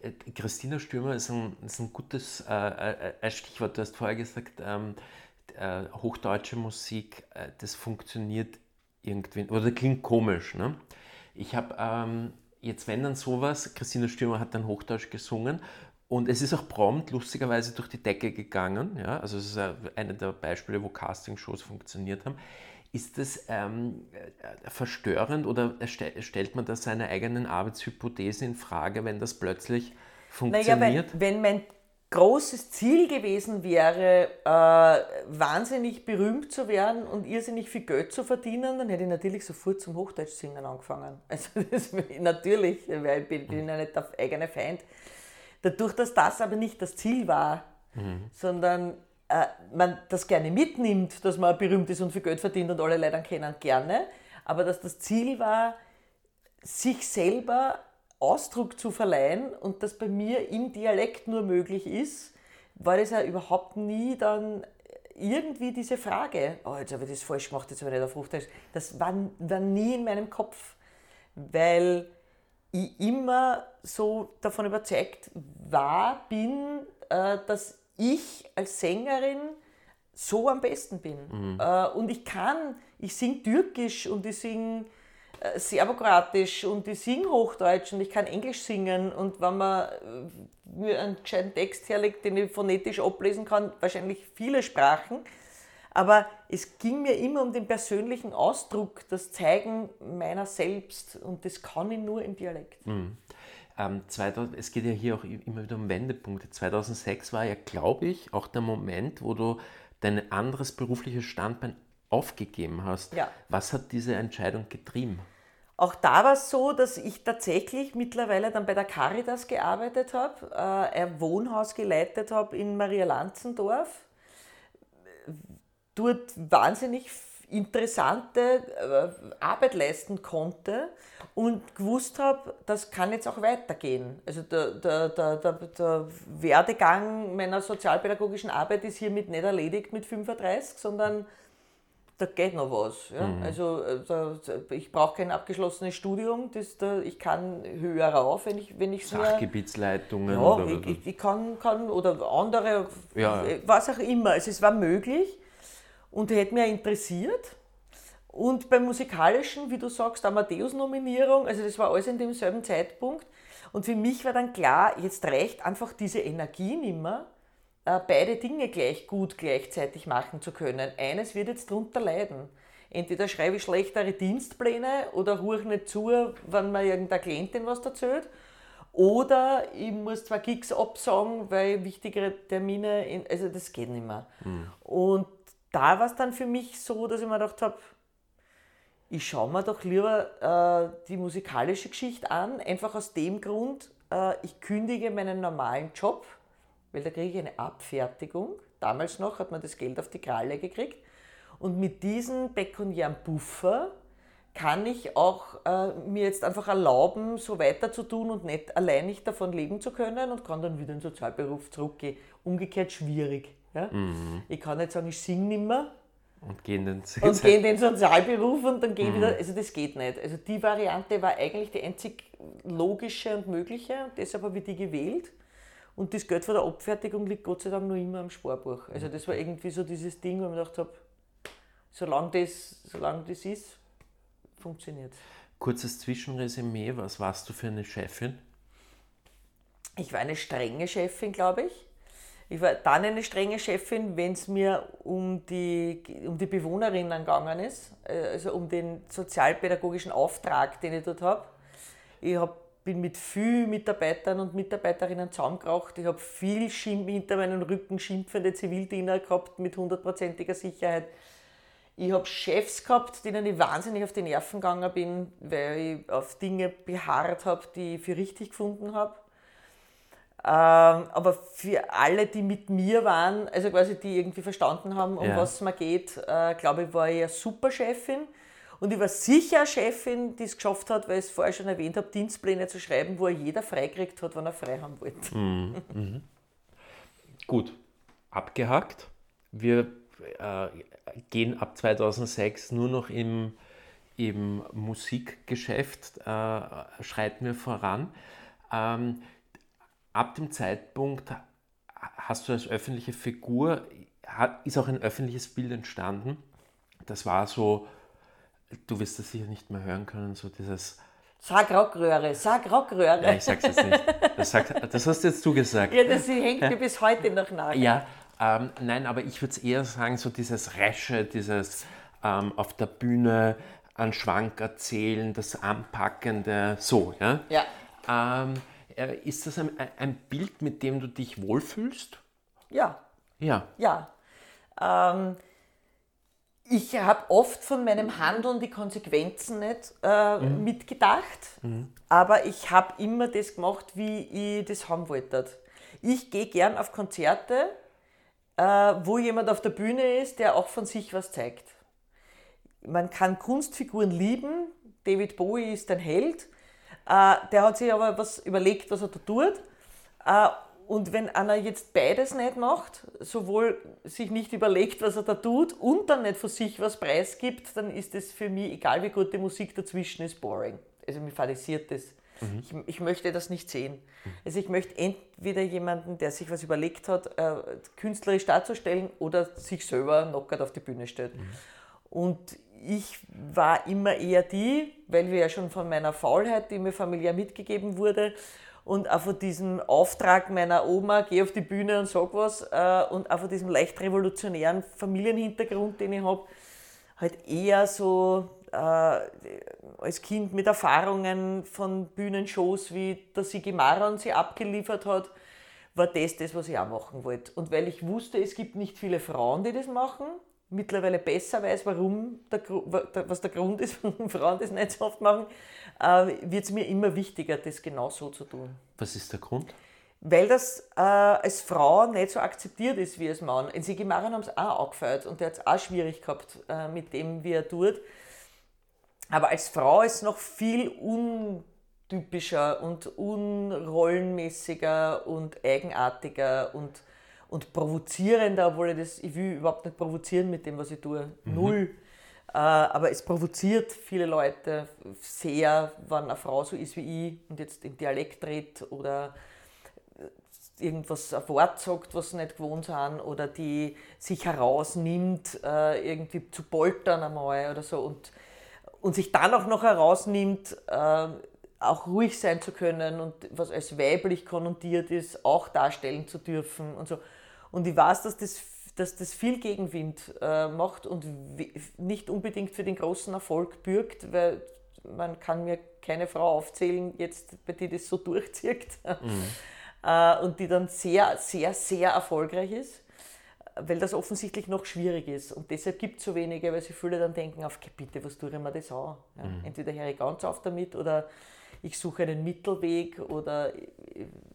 Äh, Christina Stürmer ist ein, ist ein gutes äh, äh, Stichwort. Du hast vorher gesagt, ähm, äh, hochdeutsche Musik, äh, das funktioniert irgendwie, oder klingt komisch. Ne? Ich habe ähm, jetzt, wenn dann sowas, Christina Stürmer hat dann Hochdeutsch gesungen und es ist auch prompt, lustigerweise, durch die Decke gegangen. Ja? Also es ist eine der Beispiele, wo Castingshows funktioniert haben. Ist das ähm, äh, verstörend oder stellt man da seine eigenen Arbeitshypothesen in Frage, wenn das plötzlich funktioniert? Naja, wenn, wenn mein großes Ziel gewesen wäre, äh, wahnsinnig berühmt zu werden und irrsinnig viel Geld zu verdienen, dann hätte ich natürlich sofort zum Hochdeutsch-Singen angefangen. Also das, natürlich, weil ich bin, bin ja nicht der eigene Feind. Dadurch, dass das aber nicht das Ziel war, mhm. sondern äh, man das gerne mitnimmt, dass man berühmt ist und viel Geld verdient und alle Leute kennen, gerne, aber dass das Ziel war, sich selber Ausdruck zu verleihen und das bei mir im Dialekt nur möglich ist, war das ja überhaupt nie dann irgendwie diese Frage, oh, jetzt habe ich das falsch gemacht, jetzt habe ich nicht auf Hochdeutsch, das war, war nie in meinem Kopf, weil ich immer so davon überzeugt war, bin, äh, dass ich als Sängerin so am besten bin. Mhm. Äh, und ich kann, ich singe Türkisch und ich singe äh, Serbokratisch und ich singe Hochdeutsch und ich kann Englisch singen und wenn man mir einen gescheiten Text herlegt, den ich phonetisch ablesen kann, wahrscheinlich viele Sprachen, aber es ging mir immer um den persönlichen Ausdruck, das Zeigen meiner selbst und das kann ich nur im Dialekt. Mhm. Ähm, 2000, es geht ja hier auch immer wieder um Wendepunkte. 2006 war ja, glaube ich, auch der Moment, wo du dein anderes berufliches Standbein aufgegeben hast. Ja. Was hat diese Entscheidung getrieben? auch da war es so, dass ich tatsächlich mittlerweile dann bei der Caritas gearbeitet habe, äh, ein Wohnhaus geleitet habe in Maria Lanzendorf. Dort wahnsinnig interessante äh, Arbeit leisten konnte und gewusst habe, das kann jetzt auch weitergehen. Also der, der, der, der, Werdegang meiner sozialpädagogischen Arbeit ist hiermit nicht erledigt mit 35, sondern da geht noch was. Ja? Mhm. Also äh, da, ich brauche kein abgeschlossenes Studium, das, da, ich kann höher rauf, wenn ich wenn ich Sachgebietsleitungen ja, oder, ich, ich, ich, kann, kann oder andere, ja. was auch immer. Also es war möglich und hätte mich interessiert. Und beim musikalischen, wie du sagst, Amadeus-Nominierung, also das war alles in demselben Zeitpunkt. Und für mich war dann klar, jetzt reicht einfach diese Energie nicht mehr äh, beide Dinge gleich gut gleichzeitig machen zu können. Eines wird jetzt darunter leiden. Entweder schreibe ich schlechtere Dienstpläne oder ruhe nicht zu, wenn mir irgendeine Klientin was erzählt. Oder ich muss zwar Gigs absagen, weil wichtigere Termine, in, also das geht nicht mehr. Mhm. Und da war es dann für mich so, dass ich mir gedacht habe, ich schaue mir doch lieber äh, die musikalische Geschichte an, einfach aus dem Grund, äh, ich kündige meinen normalen Job, weil da kriege ich eine Abfertigung. Damals noch hat man das Geld auf die Kralle gekriegt. Und mit diesem pekuniären Buffer kann ich auch äh, mir jetzt einfach erlauben, so weiter zu tun und nicht allein nicht davon leben zu können und kann dann wieder in den Sozialberuf zurückgehen. Umgekehrt schwierig. Ja? Mhm. Ich kann nicht sagen, ich singe nicht mehr. Und gehe in den, und geh in den Sozialberuf und dann gehe mhm. wieder. Also das geht nicht. Also die Variante war eigentlich die einzig logische und mögliche und deshalb habe ich die gewählt. Und das Geld von der Abfertigung liegt Gott sei Dank noch immer am Sparbuch. Also das war irgendwie so dieses Ding, wo ich mir gedacht habe, solange das, solange das ist, funktioniert Kurzes Zwischenresümee, was warst du für eine Chefin? Ich war eine strenge Chefin, glaube ich. Ich war dann eine strenge Chefin, wenn es mir um die, um die Bewohnerinnen gegangen ist, äh, also um den sozialpädagogischen Auftrag, den ich dort habe. Ich habe bin mit vielen Mitarbeitern und Mitarbeiterinnen zusammengebracht. Ich habe viel Schimpf, hinter meinen Rücken schimpfende Zivildiener gehabt mit hundertprozentiger Sicherheit. Ich habe Chefs gehabt, denen ich wahnsinnig auf die Nerven gegangen bin, weil ich auf Dinge beharrt habe, die ich für richtig gefunden habe. Ähm, aber für alle, die mit mir waren, also quasi die irgendwie verstanden haben, um ja. was es mir geht, äh, glaube ich, war ich eine super Chefin. Und ich war sicher eine Chefin, die es geschafft hat, weil ich es vorher schon erwähnt habe, Dienstpläne zu schreiben, wo er jeder freikriegt hat, wenn er frei haben wollte. Mhm. Mhm. Gut, abgehakt. Wir äh, gehen ab 2006 nur noch im, im Musikgeschäft, äh, schreiten wir voran. Ähm, ab dem Zeitpunkt hast du als öffentliche Figur, ist auch ein öffentliches Bild entstanden. Das war so du wirst das sicher nicht mehr hören können, so dieses. Sag Rockröhre, sag Rockröhre. Ja, ich sag's jetzt nicht. Das, sag, das hast jetzt du gesagt. Ja, das hängt mir bis heute noch nach. Ja, ähm, nein, aber ich würde es eher sagen, so dieses Resche, dieses ähm, auf der Bühne an Schwank erzählen, das Anpackende, so, ja. ja. Ähm, äh, ist das ein, ein, Bild, mit dem du dich wohlfühlst? Ja. Ja. Ja. Ähm, ich habe oft von meinem Handeln die Konsequenzen nicht äh, mhm. mitgedacht, mhm. aber ich habe immer das gemacht, wie ich das haben wollte. Ich gehe gern auf Konzerte, äh, wo jemand auf der Bühne ist, der auch von sich was zeigt. Man kann Kunstfiguren lieben, David Bowie ist ein Held, äh, der hat sich aber was überlegt, was er da tut. Äh, und wenn einer jetzt beides nicht macht, sowohl sich nicht überlegt, was er da tut, und dann nicht von sich was preisgibt, dann ist es für mich, egal wie gut die Musik dazwischen ist, boring. Also mir fadisiert das. Mhm. Ich, ich, möchte das nicht sehen. Also ich möchte entweder jemanden, der sich was überlegt hat, äh, künstlerisch darzustellen oder sich selber knockert auf die Bühne stellt. Mhm. Und ich war immer eher die, weil wir ja schon von meiner Faulheit, die mir familiär mitgegeben wurde, und auch von diesem Auftrag meiner Oma, geh auf die Bühne und sag was, äh, und auch von diesem leicht revolutionären Familienhintergrund, den ich habe, halt eher so äh, als Kind mit Erfahrungen von Bühnenshows, wie der Sigi Maron sie abgeliefert hat, war das das, was ich auch machen wollte. Und weil ich wusste, es gibt nicht viele Frauen, die das machen, mittlerweile besser weiß, warum der, was der Grund ist, warum Frauen das nicht so oft machen, äh, wird es mir immer wichtiger, das genau so zu tun. Was ist der Grund? Weil das äh, als Frau nicht so akzeptiert ist wie als Mann. In Sigi Maran haben es auch angefeuert und der hat es auch schwierig gehabt äh, mit dem, wie er tut. Aber als Frau ist es noch viel untypischer und unrollenmäßiger und eigenartiger und und provozierender, obwohl ich das, ich will überhaupt nicht provozieren mit dem, was ich tue. Mhm. Null. Äh, aber es provoziert viele Leute sehr, wenn eine Frau so ist wie ich und jetzt im Dialekt redet oder irgendwas ein Wort sagt, was sie nicht gewohnt sind oder die sich herausnimmt, äh, irgendwie zu poltern einmal oder so und, und sich dann auch noch herausnimmt, äh, auch ruhig sein zu können und was als weiblich konnotiert ist, auch darstellen zu dürfen und so. Und ich weiß, dass das, dass das viel Gegenwind äh, macht und nicht unbedingt für den großen Erfolg bürgt, weil man kann mir keine Frau aufzählen, jetzt bei die das so durchzieht mhm. äh, und die dann sehr, sehr, sehr erfolgreich ist weil das offensichtlich noch schwierig ist. Und deshalb gibt es so wenige, weil sie viele dann denken, auf bitte, was tue ich mir das an? Ja, mhm. Entweder höre ich ganz auf damit oder ich suche einen Mittelweg oder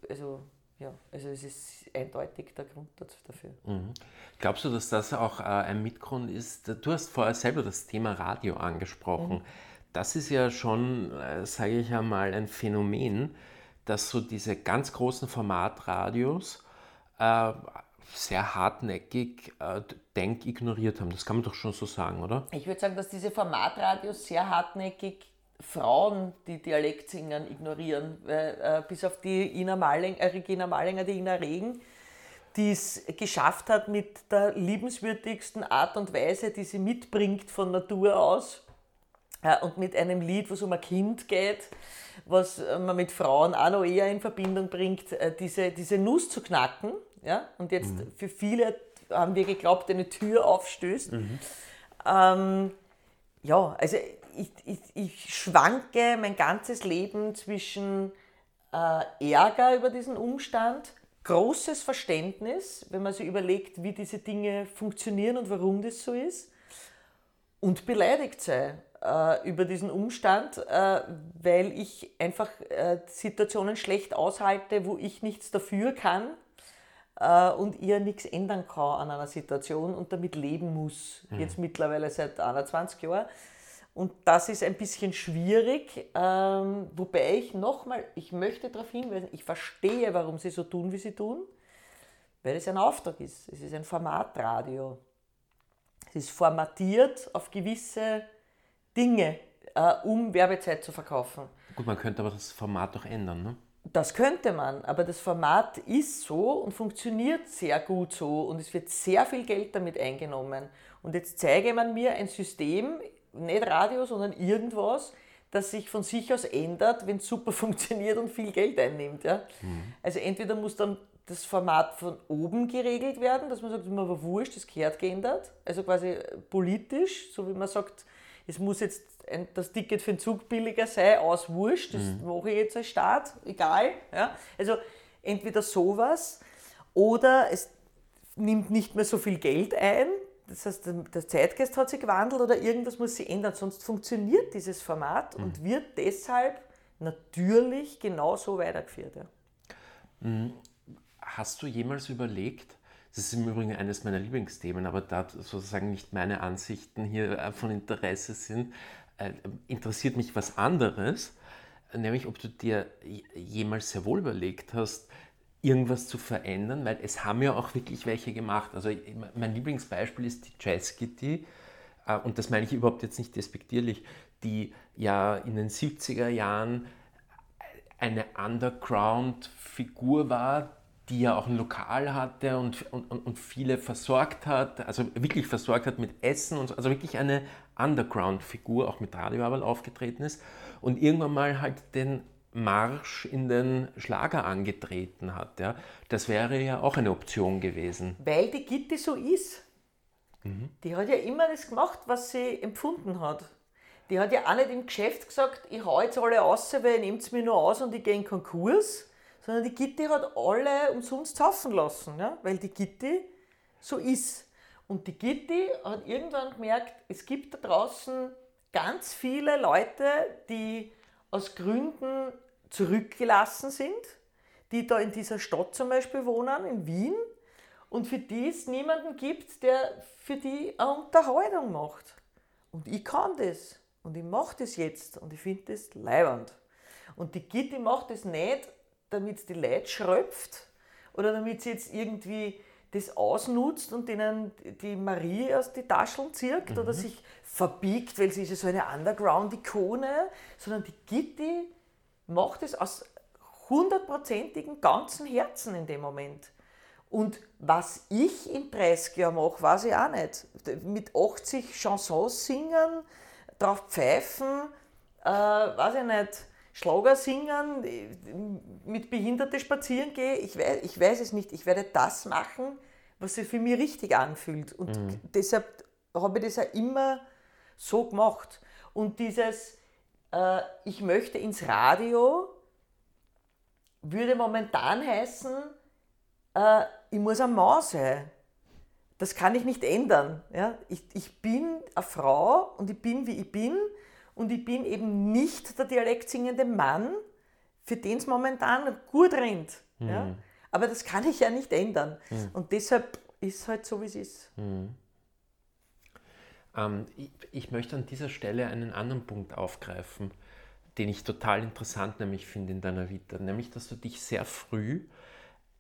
also ja, also es ist eindeutig der Grund dafür. Mhm. Glaubst du, dass das auch äh, ein Mitgrund ist? Du hast vorher selber das Thema Radio angesprochen. Mhm. Das ist ja schon, äh, sage ich einmal, ein Phänomen, dass so diese ganz großen Formatradios äh, sehr hartnäckig äh, Denk ignoriert haben. Das kann man doch schon so sagen, oder? Ich würde sagen, dass diese Formatradios sehr hartnäckig Frauen, die Dialekt singen, ignorieren. Weil, äh, bis auf die Ina Malling, äh, Regina Mallinger, die Ina Regen, die es geschafft hat, mit der liebenswürdigsten Art und Weise, die sie mitbringt von Natur aus, äh, und mit einem Lied, wo es um ein Kind geht, was man mit Frauen auch noch eher in Verbindung bringt, äh, diese, diese Nuss zu knacken. Ja? Und jetzt mhm. für viele haben wir geglaubt, eine Tür aufstößt. Mhm. Ähm, ja, also ich, ich, ich schwanke mein ganzes Leben zwischen äh, Ärger über diesen Umstand, großes Verständnis, wenn man sich überlegt, wie diese Dinge funktionieren und warum das so ist, und beleidigt sein äh, über diesen Umstand, äh, weil ich einfach äh, Situationen schlecht aushalte, wo ich nichts dafür kann äh, und ihr nichts ändern kann an einer Situation und damit leben muss. Mhm. Jetzt mittlerweile seit 21 Jahren. Und das ist ein bisschen schwierig, ähm, wobei ich nochmal, ich möchte darauf hinweisen, ich verstehe, warum sie so tun, wie sie tun, weil es ein Auftrag ist. Es ist ein Formatradio. Es ist formatiert auf gewisse Dinge, äh, um Werbezeit zu verkaufen. Gut, man könnte aber das Format doch ändern, ne? Das könnte man, aber das Format ist so und funktioniert sehr gut so und es wird sehr viel Geld damit eingenommen. Und jetzt zeige man mir ein System, nicht Radio, sondern irgendwas, das sich von sich aus ändert, wenn es super funktioniert und viel Geld einnimmt. Ja? Mhm. Also entweder muss dann das Format von oben geregelt werden, dass man sagt, mir aber wurscht, das gehört geändert. Also quasi politisch, so wie man sagt, es muss jetzt ein, das Ticket für den Zug billiger sein, aus wurscht, das mhm. mache ich jetzt als Staat, egal. Ja? Also entweder sowas oder es nimmt nicht mehr so viel Geld ein, das heißt, der Zeitgeist hat sich gewandelt oder irgendwas muss sich ändern, sonst funktioniert dieses Format mhm. und wird deshalb natürlich genauso weitergeführt. Ja. Mhm. Hast du jemals überlegt, das ist im Übrigen eines meiner Lieblingsthemen, aber da sozusagen nicht meine Ansichten hier äh, von Interesse sind, äh, interessiert mich was anderes, nämlich ob du dir jemals sehr wohl überlegt hast, irgendwas zu verändern, weil es haben ja auch wirklich welche gemacht. Also mein Lieblingsbeispiel ist die Jazz Kitty äh, und das meine ich überhaupt jetzt nicht despektierlich, die ja in den 70er Jahren eine Underground-Figur war, die ja auch ein Lokal hatte und, und, und viele versorgt hat, also wirklich versorgt hat mit Essen und so, also wirklich eine Underground-Figur, auch mit Radioarbeit aufgetreten ist und irgendwann mal halt den Marsch in den Schlager angetreten hat. Ja? Das wäre ja auch eine Option gewesen. Weil die Gitti so ist. Mhm. Die hat ja immer das gemacht, was sie empfunden hat. Die hat ja auch nicht im Geschäft gesagt, ich hau jetzt alle aus, weil ihr nehmt mir nur aus und ich gehe in Konkurs, sondern die Gitti hat alle umsonst saufen lassen, ja? weil die Gitti so ist. Und die Gitti hat irgendwann gemerkt, es gibt da draußen ganz viele Leute, die aus Gründen zurückgelassen sind, die da in dieser Stadt zum Beispiel wohnen, in Wien, und für die es niemanden gibt, der für die eine Unterhaltung macht. Und ich kann das. Und ich mache das jetzt. Und ich finde das leibernd. Und die Gitti macht das nicht, damit es die Leute schröpft oder damit sie jetzt irgendwie das ausnutzt und denen die Marie aus die Taschen zirkt mhm. oder sich verbiegt, weil sie ist ja so eine Underground-Ikone, sondern die Gitti macht es aus hundertprozentigem ganzen Herzen in dem Moment. Und was ich im 30 Jahr mache, weiß ich auch nicht. Mit 80 Chansons singen, drauf pfeifen, äh, weiß ich nicht, Schlager singen, mit Behinderten spazieren gehe, ich weiß, ich weiß es nicht. Ich werde das machen, was sich für mich richtig anfühlt. Und mhm. deshalb habe ich das ja immer so gemacht. Und dieses, äh, ich möchte ins Radio, würde momentan heißen, äh, ich muss ein Mann sein. Das kann ich nicht ändern. Ja? Ich, ich bin eine Frau und ich bin, wie ich bin und ich bin eben nicht der dialektsingende Mann, für den es momentan gut rennt. Mhm. Ja? Aber das kann ich ja nicht ändern. Mhm. Und deshalb ist es halt so, wie es ist. Mhm. Ähm, ich, ich, möchte an dieser Stelle einen anderen Punkt aufgreifen, den ich total interessant nämlich finde in deiner Vita, nämlich dass du dich sehr früh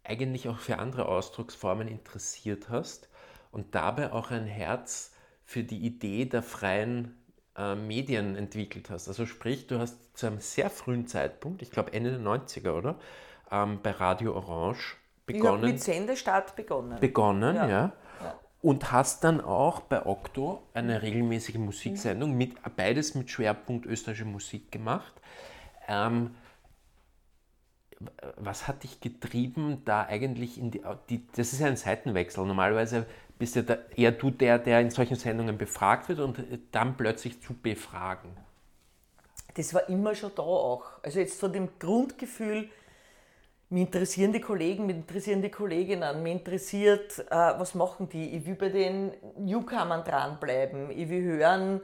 eigentlich auch für andere Ausdrucksformen interessiert hast und dabei auch ein Herz für die Idee der freien äh, Medien entwickelt hast. Also sprich, du hast zu einem sehr frühen Zeitpunkt, ich glaube Ende der 90er, oder? Ähm, bei Radio Orange begonnen. Ich mit Sendestart begonnen. Begonnen, ja. ja. ja. Und hast dann auch bei Okto eine regelmäßige Musiksendung, mit, beides mit Schwerpunkt österreichische Musik gemacht. Ähm, was hat dich getrieben, da eigentlich in die, die, das ist ja ein Seitenwechsel. Normalerweise bist ja eher du der, der in solchen Sendungen befragt wird und dann plötzlich zu befragen. Das war immer schon da auch. Also jetzt von dem Grundgefühl, mich interessieren die Kollegen, mich interessieren die Kolleginnen, mich interessiert, äh, was machen die. Ich will bei den Newcomern dranbleiben, ich will hören,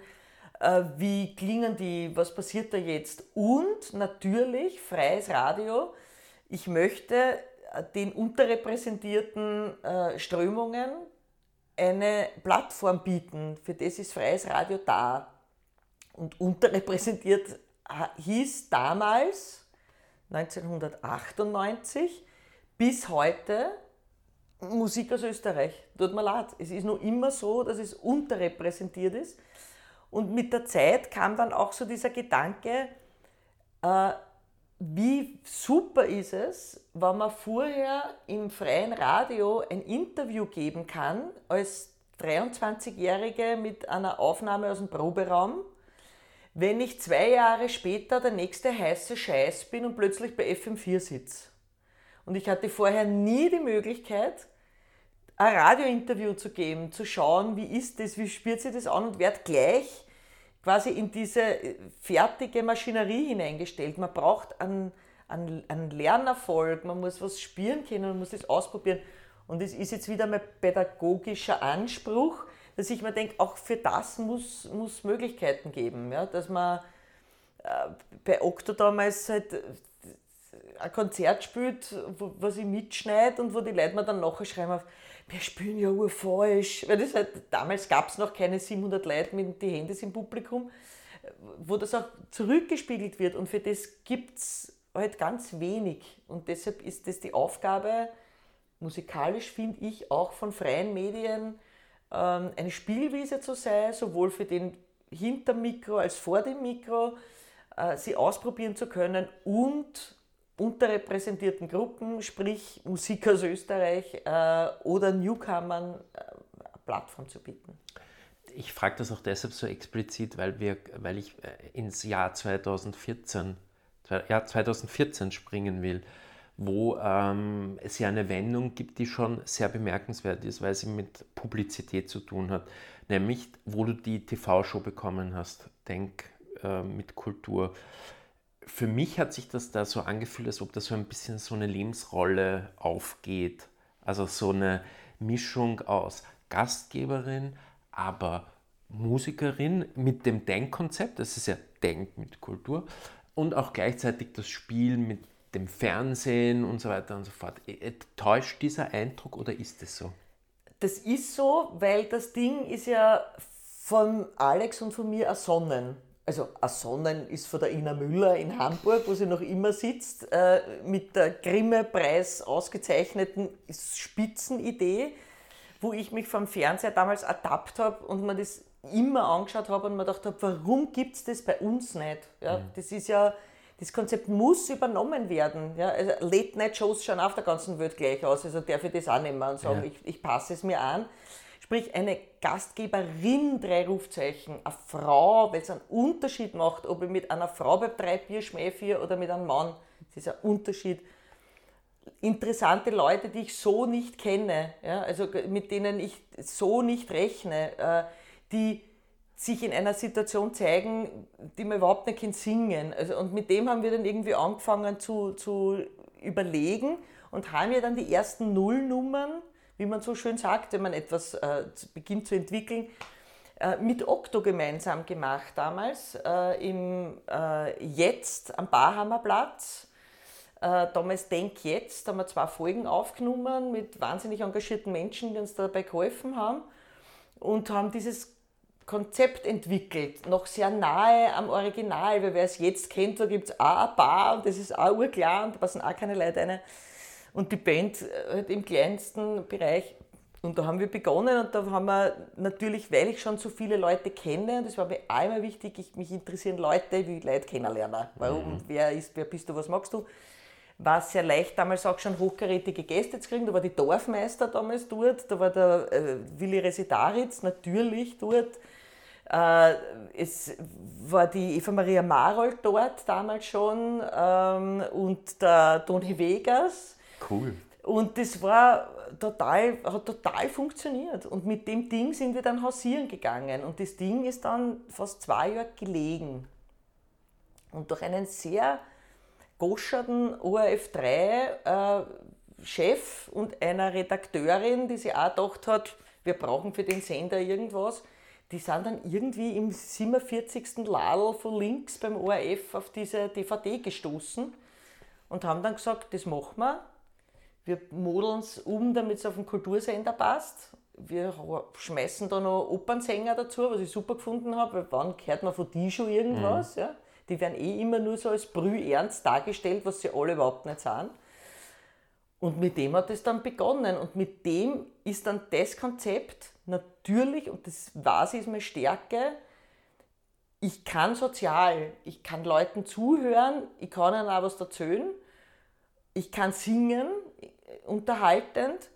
äh, wie klingen die, was passiert da jetzt. Und natürlich freies Radio. Ich möchte äh, den unterrepräsentierten äh, Strömungen eine Plattform bieten. Für das ist freies Radio da. Und unterrepräsentiert hieß damals, 1998, bis heute Musik aus Österreich. Tut mir leid. Es ist noch immer so, dass es unterrepräsentiert ist. Und mit der Zeit kam dann auch so dieser Gedanke, äh, wie super ist es, wenn man vorher im freien Radio ein Interview geben kann als 23-Jährige mit einer Aufnahme aus dem Proberaum, wenn ich zwei Jahre später der nächste heiße Scheiß bin und plötzlich bei FM4 sitze. Und ich hatte vorher nie die Möglichkeit, ein Radiointerview zu geben, zu schauen, wie ist das, wie spürt sich das an und werde gleich quasi in diese äh, fertige Maschinerie hineingestellt. Man braucht einen, einen, einen Lernerfolg, man muss was spüren können, man muss das ausprobieren. Und es ist jetzt wieder mein pädagogischer Anspruch, dass ich mir denke, auch für das muss es Möglichkeiten geben. Ja? Dass man äh, bei Okto damals halt äh, ein Konzert spielt, wo, was ich mitschneide und wo die Leute mir dann nachher schreiben, wir spielen ja urfalsch. Weil das halt, damals gab es noch keine 700 Leute mit den Handys im Publikum, wo das auch zurückgespiegelt wird. Und für das gibt es halt ganz wenig. Und deshalb ist das die Aufgabe, musikalisch finde ich, auch von freien Medien ähm, eine Spielwiese zu sein, sowohl für den hinter Mikro als vor dem Mikro, äh, sie ausprobieren zu können und unterrepräsentierten Gruppen, sprich Musik aus Österreich äh, oder Newcomern, äh, Plattform zu bieten. Ich frage das auch deshalb so explizit, weil, wir, weil ich äh, ins Jahr 2014, Jahr 2014 springen will, wo ähm, es ja eine Wendung gibt, die schon sehr bemerkenswert ist, weil sie mit Publizität zu tun hat. Nämlich, wo du die TV-Show bekommen hast, Denk äh, mit Kultur für mich hat sich das da so angefühlt, als ob da so ein bisschen so eine Lebensrolle aufgeht. Also so eine Mischung aus Gastgeberin, aber Musikerin mit dem Denkkonzept, das ist ja Denk mit Kultur, und auch gleichzeitig das Spiel mit dem Fernsehen und so weiter und so fort. Äh, täuscht dieser Eindruck oder ist es so? Das ist so, weil das Ding ist ja von Alex und von mir ersonnen. Also ersonnen ist von der Ina Müller in Hamburg, wo sie noch immer sitzt, äh, mit der Grimme-Preis ausgezeichneten Spitzenidee, wo ich mich vom Fernseher damals ertappt habe und mir das immer angeschaut habe und mir gedacht habe, warum gibt es das bei uns nicht? Ja, mhm. Das ist ja, das Konzept muss übernommen werden. Ja, also Late-Night-Shows schauen auf der ganzen Welt gleich aus, also darf ich das auch nehmen und sagen, ja. ich, ich passe es mir an. Sprich, eine Gastgeberin, drei Rufzeichen, eine Frau, weil es einen Unterschied macht, ob ich mit einer Frau bei drei Bier schmähe oder mit einem Mann. Das ist ein Unterschied. Interessante Leute, die ich so nicht kenne, ja, also mit denen ich so nicht rechne, äh, die sich in einer Situation zeigen, die man überhaupt nicht kennt, singen. Also, und mit dem haben wir dann irgendwie angefangen zu, zu überlegen und haben ja dann die ersten Nullnummern wie man so schön sagt, wenn man etwas äh, beginnt zu entwickeln, äh, mit Okto gemeinsam gemacht damals, äh, im äh, Jetzt am Barhammerplatz. Äh, damals Denk Jetzt, da haben wir zwei Folgen aufgenommen mit wahnsinnig engagierten Menschen, die uns dabei geholfen haben und haben dieses Konzept entwickelt, noch sehr nahe am Original, weil wer es jetzt kennt, da gibt es auch ein Bar und das ist auch urklar und da passen auch keine Leute rein. Und die Band äh, halt im kleinsten Bereich. Und da haben wir begonnen und da haben wir natürlich, weil ich schon so viele Leute kenne, und das war mir auch immer wichtig, ich, mich interessieren Leute, wie ich Leute kennenlernen. Warum, mhm. wer, ist, wer bist du, was magst du? War sehr leicht damals auch schon hochkarätige Gäste zu kriegen. Da war die Dorfmeister damals dort, da war der äh, Willi Residaritz natürlich dort. Äh, es war die Eva Maria Marold dort damals schon ähm, und der Toni Vegas Cool. Und das war total, hat total funktioniert. Und mit dem Ding sind wir dann hausieren gegangen. Und das Ding ist dann fast zwei Jahre gelegen. Und durch einen sehr goscherten ORF3-Chef äh, und einer Redakteurin, die sich auch gedacht hat, wir brauchen für den Sender irgendwas, die sind dann irgendwie im 47. Ladel von links beim ORF auf diese DVD gestoßen und haben dann gesagt, das machen wir wir modeln es um, damit es auf den Kultursender passt. Wir schmeißen da noch Opernsänger dazu, was ich super gefunden habe, weil wann hört man von die schon irgendwas? Mhm. Ja? Die werden eh immer nur so als brühernst dargestellt, was sie alle überhaupt nicht sind. Und mit dem hat es dann begonnen. Und mit dem ist dann das Konzept natürlich, und das weiß ich, ist meine Stärke, ich kann sozial, ich kann Leuten zuhören, ich kann ihnen auch was erzählen, ich kann singen, unterhaltend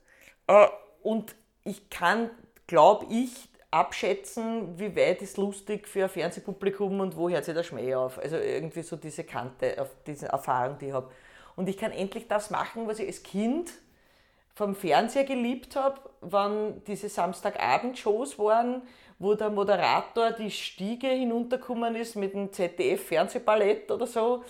äh, und ich kann, glaube ich, abschätzen, wie weit ist lustig für ein Fernsehpublikum und wo hört sich der Schmäh auf. Also irgendwie so diese Kante, auf diese Erfahrung, die ich habe. Und ich kann endlich das machen, was ich als Kind vom Fernseher geliebt habe, wann diese Samstagabend-Shows waren, wo der Moderator die Stiege hinuntergekommen ist mit dem ZDF-Fernsehballett oder so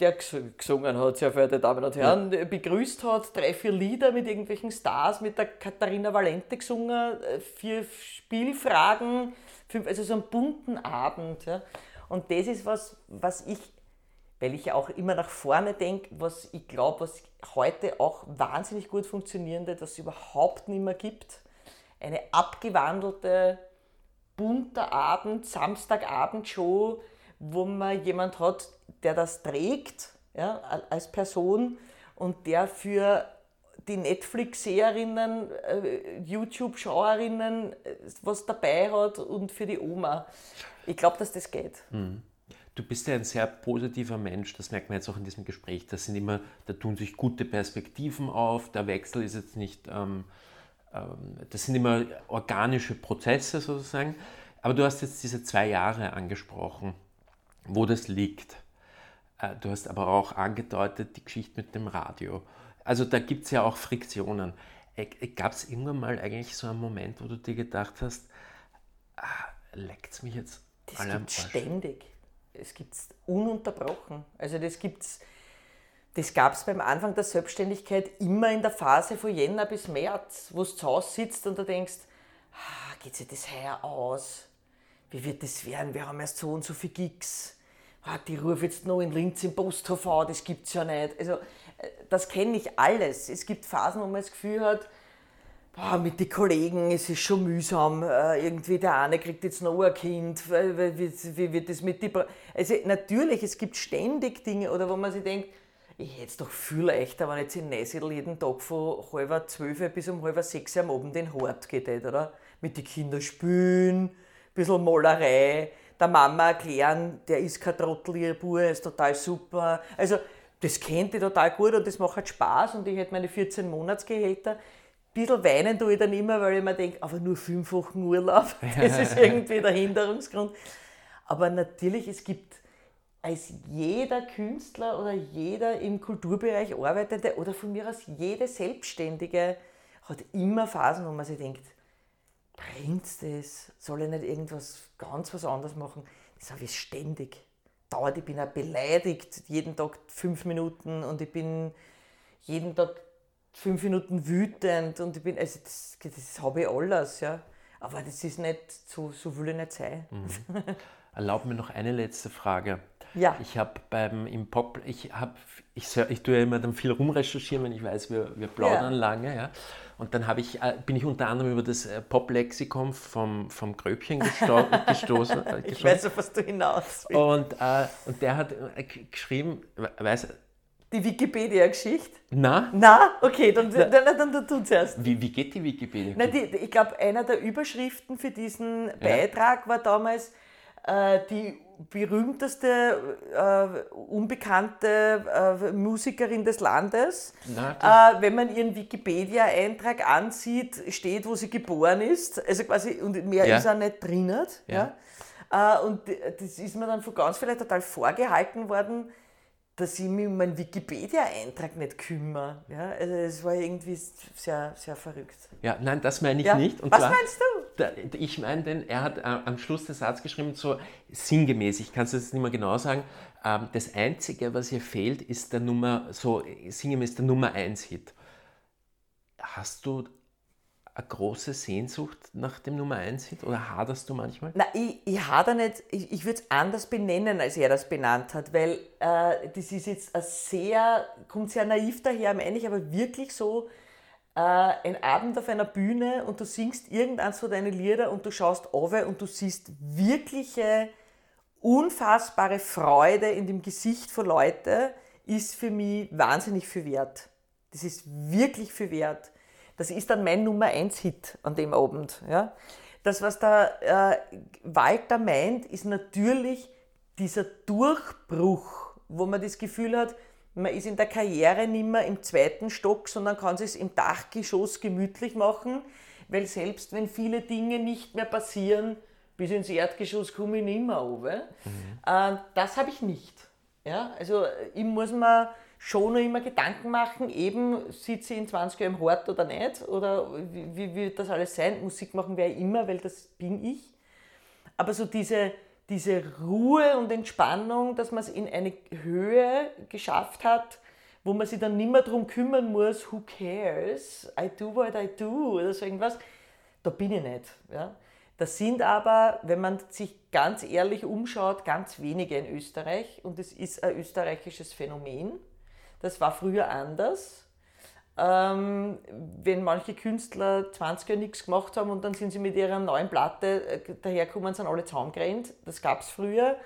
der gesungen hat, sehr verehrte Damen und Herren, ja. begrüßt hat, drei, vier Lieder mit irgendwelchen Stars, mit der Katharina Valente gesungen, äh, vier Spielfragen, fünf, also so einen bunten Abend. Ja. Und das ist was, was ich, weil ich ja auch immer nach vorne denke, was ich glaube, was heute auch wahnsinnig gut funktioniert, das es überhaupt nicht mehr gibt. Eine abgewandelte, bunter Abend, Samstagabendshow, wo man jemand hat, der das trägt ja, als Person und der für die Netflix-Seherinnen, äh, YouTube-Schauerinnen äh, was dabei hat und für die Oma. Ich glaube, dass das geht. Mhm. Du bist ja ein sehr positiver Mensch, das merkt man jetzt auch in diesem Gespräch. Das sind immer, da tun sich gute Perspektiven auf, der Wechsel ist jetzt nicht, ähm, ähm, das sind immer organische Prozesse sozusagen. Aber du hast jetzt diese zwei Jahre angesprochen, wo das liegt. Äh, du hast aber auch angedeutet die Geschichte mit dem Radio. Also da gibt es ja auch Friktionen. Äh, äh, Gab es irgendwann mal eigentlich so einen Moment, wo du dir gedacht hast, ah, leckt es mich jetzt Das gibt ständig. Es gibt es ununterbrochen. Also das gibt's, das gab es beim Anfang der Selbstständigkeit immer in der Phase von Jänner bis März, wo du zu Hause sitzt und du denkst, ah, geht sich das heuer aus? Wie wird das werden? Wir haben erst so und so viele Gigs. Ah, die rufe jetzt noch in Linz im Posthof an, das gibt es ja nicht. Also, äh, das kenne ich alles. Es gibt Phasen, wo man das Gefühl hat, boah, mit den Kollegen, es ist schon mühsam. Äh, irgendwie der eine kriegt jetzt noch ein Kind. Wie, wie wird das mit die. Also, natürlich, es gibt ständig Dinge, oder wo man sich denkt, ich hätte es doch viel leichter, wenn jetzt in Neusiedl jeden Tag von halb zwölf bis um halb sechs am Abend in Hort geht, oder? Mit den Kindern spielen, ein bisschen Malerei, der Mama erklären, der ist kein Trottel, ihr Bub, ist total super. Also, das kennt ich total gut und das macht halt Spaß und ich hätte meine 14 Monatsgehälter. Ein bisschen weinen tue ich dann immer, weil ich mir denke, aber nur fünf Wochen Urlaub, das ist irgendwie der Hinderungsgrund. Aber natürlich, es gibt als jeder Künstler oder jeder im Kulturbereich arbeitende oder von mir aus jede Selbstständige hat immer Phasen, wo man sich denkt, bringt das? Soll ich nicht irgendwas ganz was anderes machen? Das habe ich ständig. Dauert, ich bin auch beleidigt, jeden Tag fünf Minuten und ich bin jeden Tag fünf Minuten wütend und ich bin, also das, das habe ich alles, ja. Aber das ist nicht, so, so will ich nicht sein. Mhm. Erlaub mir noch eine letzte Frage. Ja. Ich habe beim im Pop, ich habe, ich, ich tue ja immer dann viel rumrecherchieren, wenn ich weiß, wir, wir plaudern ja. lange, ja. Und dann ich, äh, bin ich unter anderem über das äh, Pop-Lexikon vom, vom Gröbchen gestoßen. Äh, ich weiß, auf was du hinaus willst. Und, äh, und der hat geschrieben, weiß die Wikipedia-Geschichte? Na? Na? Okay, dann, dann, dann, dann, dann tu zuerst. Wie, wie geht die Wikipedia? Na, die, ich glaube, einer der Überschriften für diesen ja. Beitrag war damals äh, die berühmteste, äh, unbekannte äh, Musikerin des Landes. Na, äh, wenn man ihren Wikipedia-Eintrag ansieht, steht, wo sie geboren ist. Also quasi, und mehr ja. ist auch nicht drinnen. Ja. ja. Äh, und das ist mir dann von ganz vielen total vorgehalten worden, dass ich mich um meinen Wikipedia-Eintrag nicht kümmere. Ja, also es war irgendwie sehr, sehr verrückt. Ja, nein, das meine ich ja. nicht. Und Was zwar, meinst du? Ich meine, denn er hat äh, am Schluss den Satz geschrieben, so sinngemäß, ich kann es jetzt nicht mehr genau sagen, ähm, das Einzige, was hier fehlt, ist der Nummer, so sinngemäß der Nummer 1 Hit. Hast du eine große Sehnsucht nach dem Nummer 1 Hit oder haderst du manchmal? Nein, ich, ich hader nicht, ich, ich würde es anders benennen, als er das benannt hat, weil äh, das ist jetzt ein sehr, kommt sehr naiv daher, meine ich aber wirklich so, äh, ein Abend auf einer Bühne und du singst irgendeins von deinen Lieder und du schaust auf und du siehst wirkliche, unfassbare Freude in dem Gesicht von Leuten, ist für mich wahnsinnig viel wert. Das ist wirklich viel wert. Das ist dann mein Nummer 1 Hit an dem Abend. Ja? Das, was der äh, Walter meint, ist natürlich dieser Durchbruch, wo man das Gefühl hat, man ist in der Karriere nicht mehr im zweiten Stock, sondern kann es im Dachgeschoss gemütlich machen, weil selbst wenn viele Dinge nicht mehr passieren, bis ins Erdgeschoss komme ich nicht mehr runter. Mhm. Äh, das habe ich nicht. Ja? Also ich muss mir schon noch immer Gedanken machen, eben sitze ich in 20 Jahren im Hort oder nicht, oder wie, wie wird das alles sein? Musik machen werde ich immer, weil das bin ich. Aber so diese, diese Ruhe und Entspannung, dass man es in eine Höhe geschafft hat, wo man sich dann nicht mehr darum kümmern muss, who cares, I do what I do oder so irgendwas, da bin ich nicht. Ja. Das sind aber, wenn man sich ganz ehrlich umschaut, ganz wenige in Österreich und es ist ein österreichisches Phänomen. Das war früher anders. Ähm, wenn manche Künstler 20 Jahre nichts gemacht haben und dann sind sie mit ihrer neuen Platte äh, daherkommen, sind alle zusammengerannt. Das gab es früher.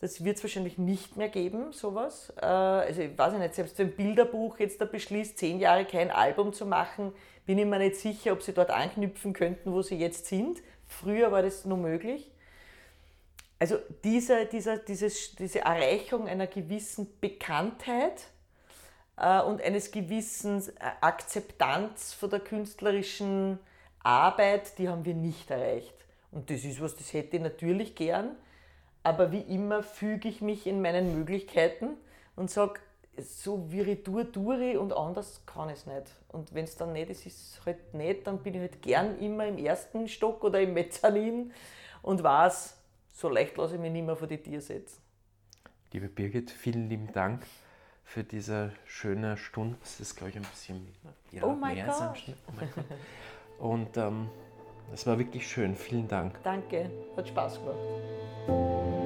Das wird es wahrscheinlich nicht mehr geben, sowas. Äh, also ich weiß nicht, selbst wenn Bilderbuch jetzt da beschließt, zehn Jahre kein Album zu machen, bin ich mir nicht sicher, ob sie dort anknüpfen könnten, wo sie jetzt sind. Früher war das nur möglich. Also diese, diese, dieses, diese Erreichung einer gewissen Bekanntheit, und eines gewissen äh, Akzeptanz von der künstlerischen Arbeit, die haben wir nicht erreicht. Und das ist was, das hätte ich natürlich gern, aber wie immer füge ich mich in meinen Möglichkeiten und sage, so tue ich und anders kann ich es nicht. Und wenn es dann nicht ist, ist es halt nicht, dann bin ich halt gern immer im ersten Stock oder im Mezzanin und weiß, so leicht lasse ich mich nicht mehr vor die Tür setzen. Liebe Birgit, vielen lieben Dank für diese schöne Stunde. Das ist, glaube ich, ein bisschen ja, oh mein Gott. Oh mein Gott. Und ähm, es war wirklich schön. Vielen Dank. Danke, hat Spaß gemacht.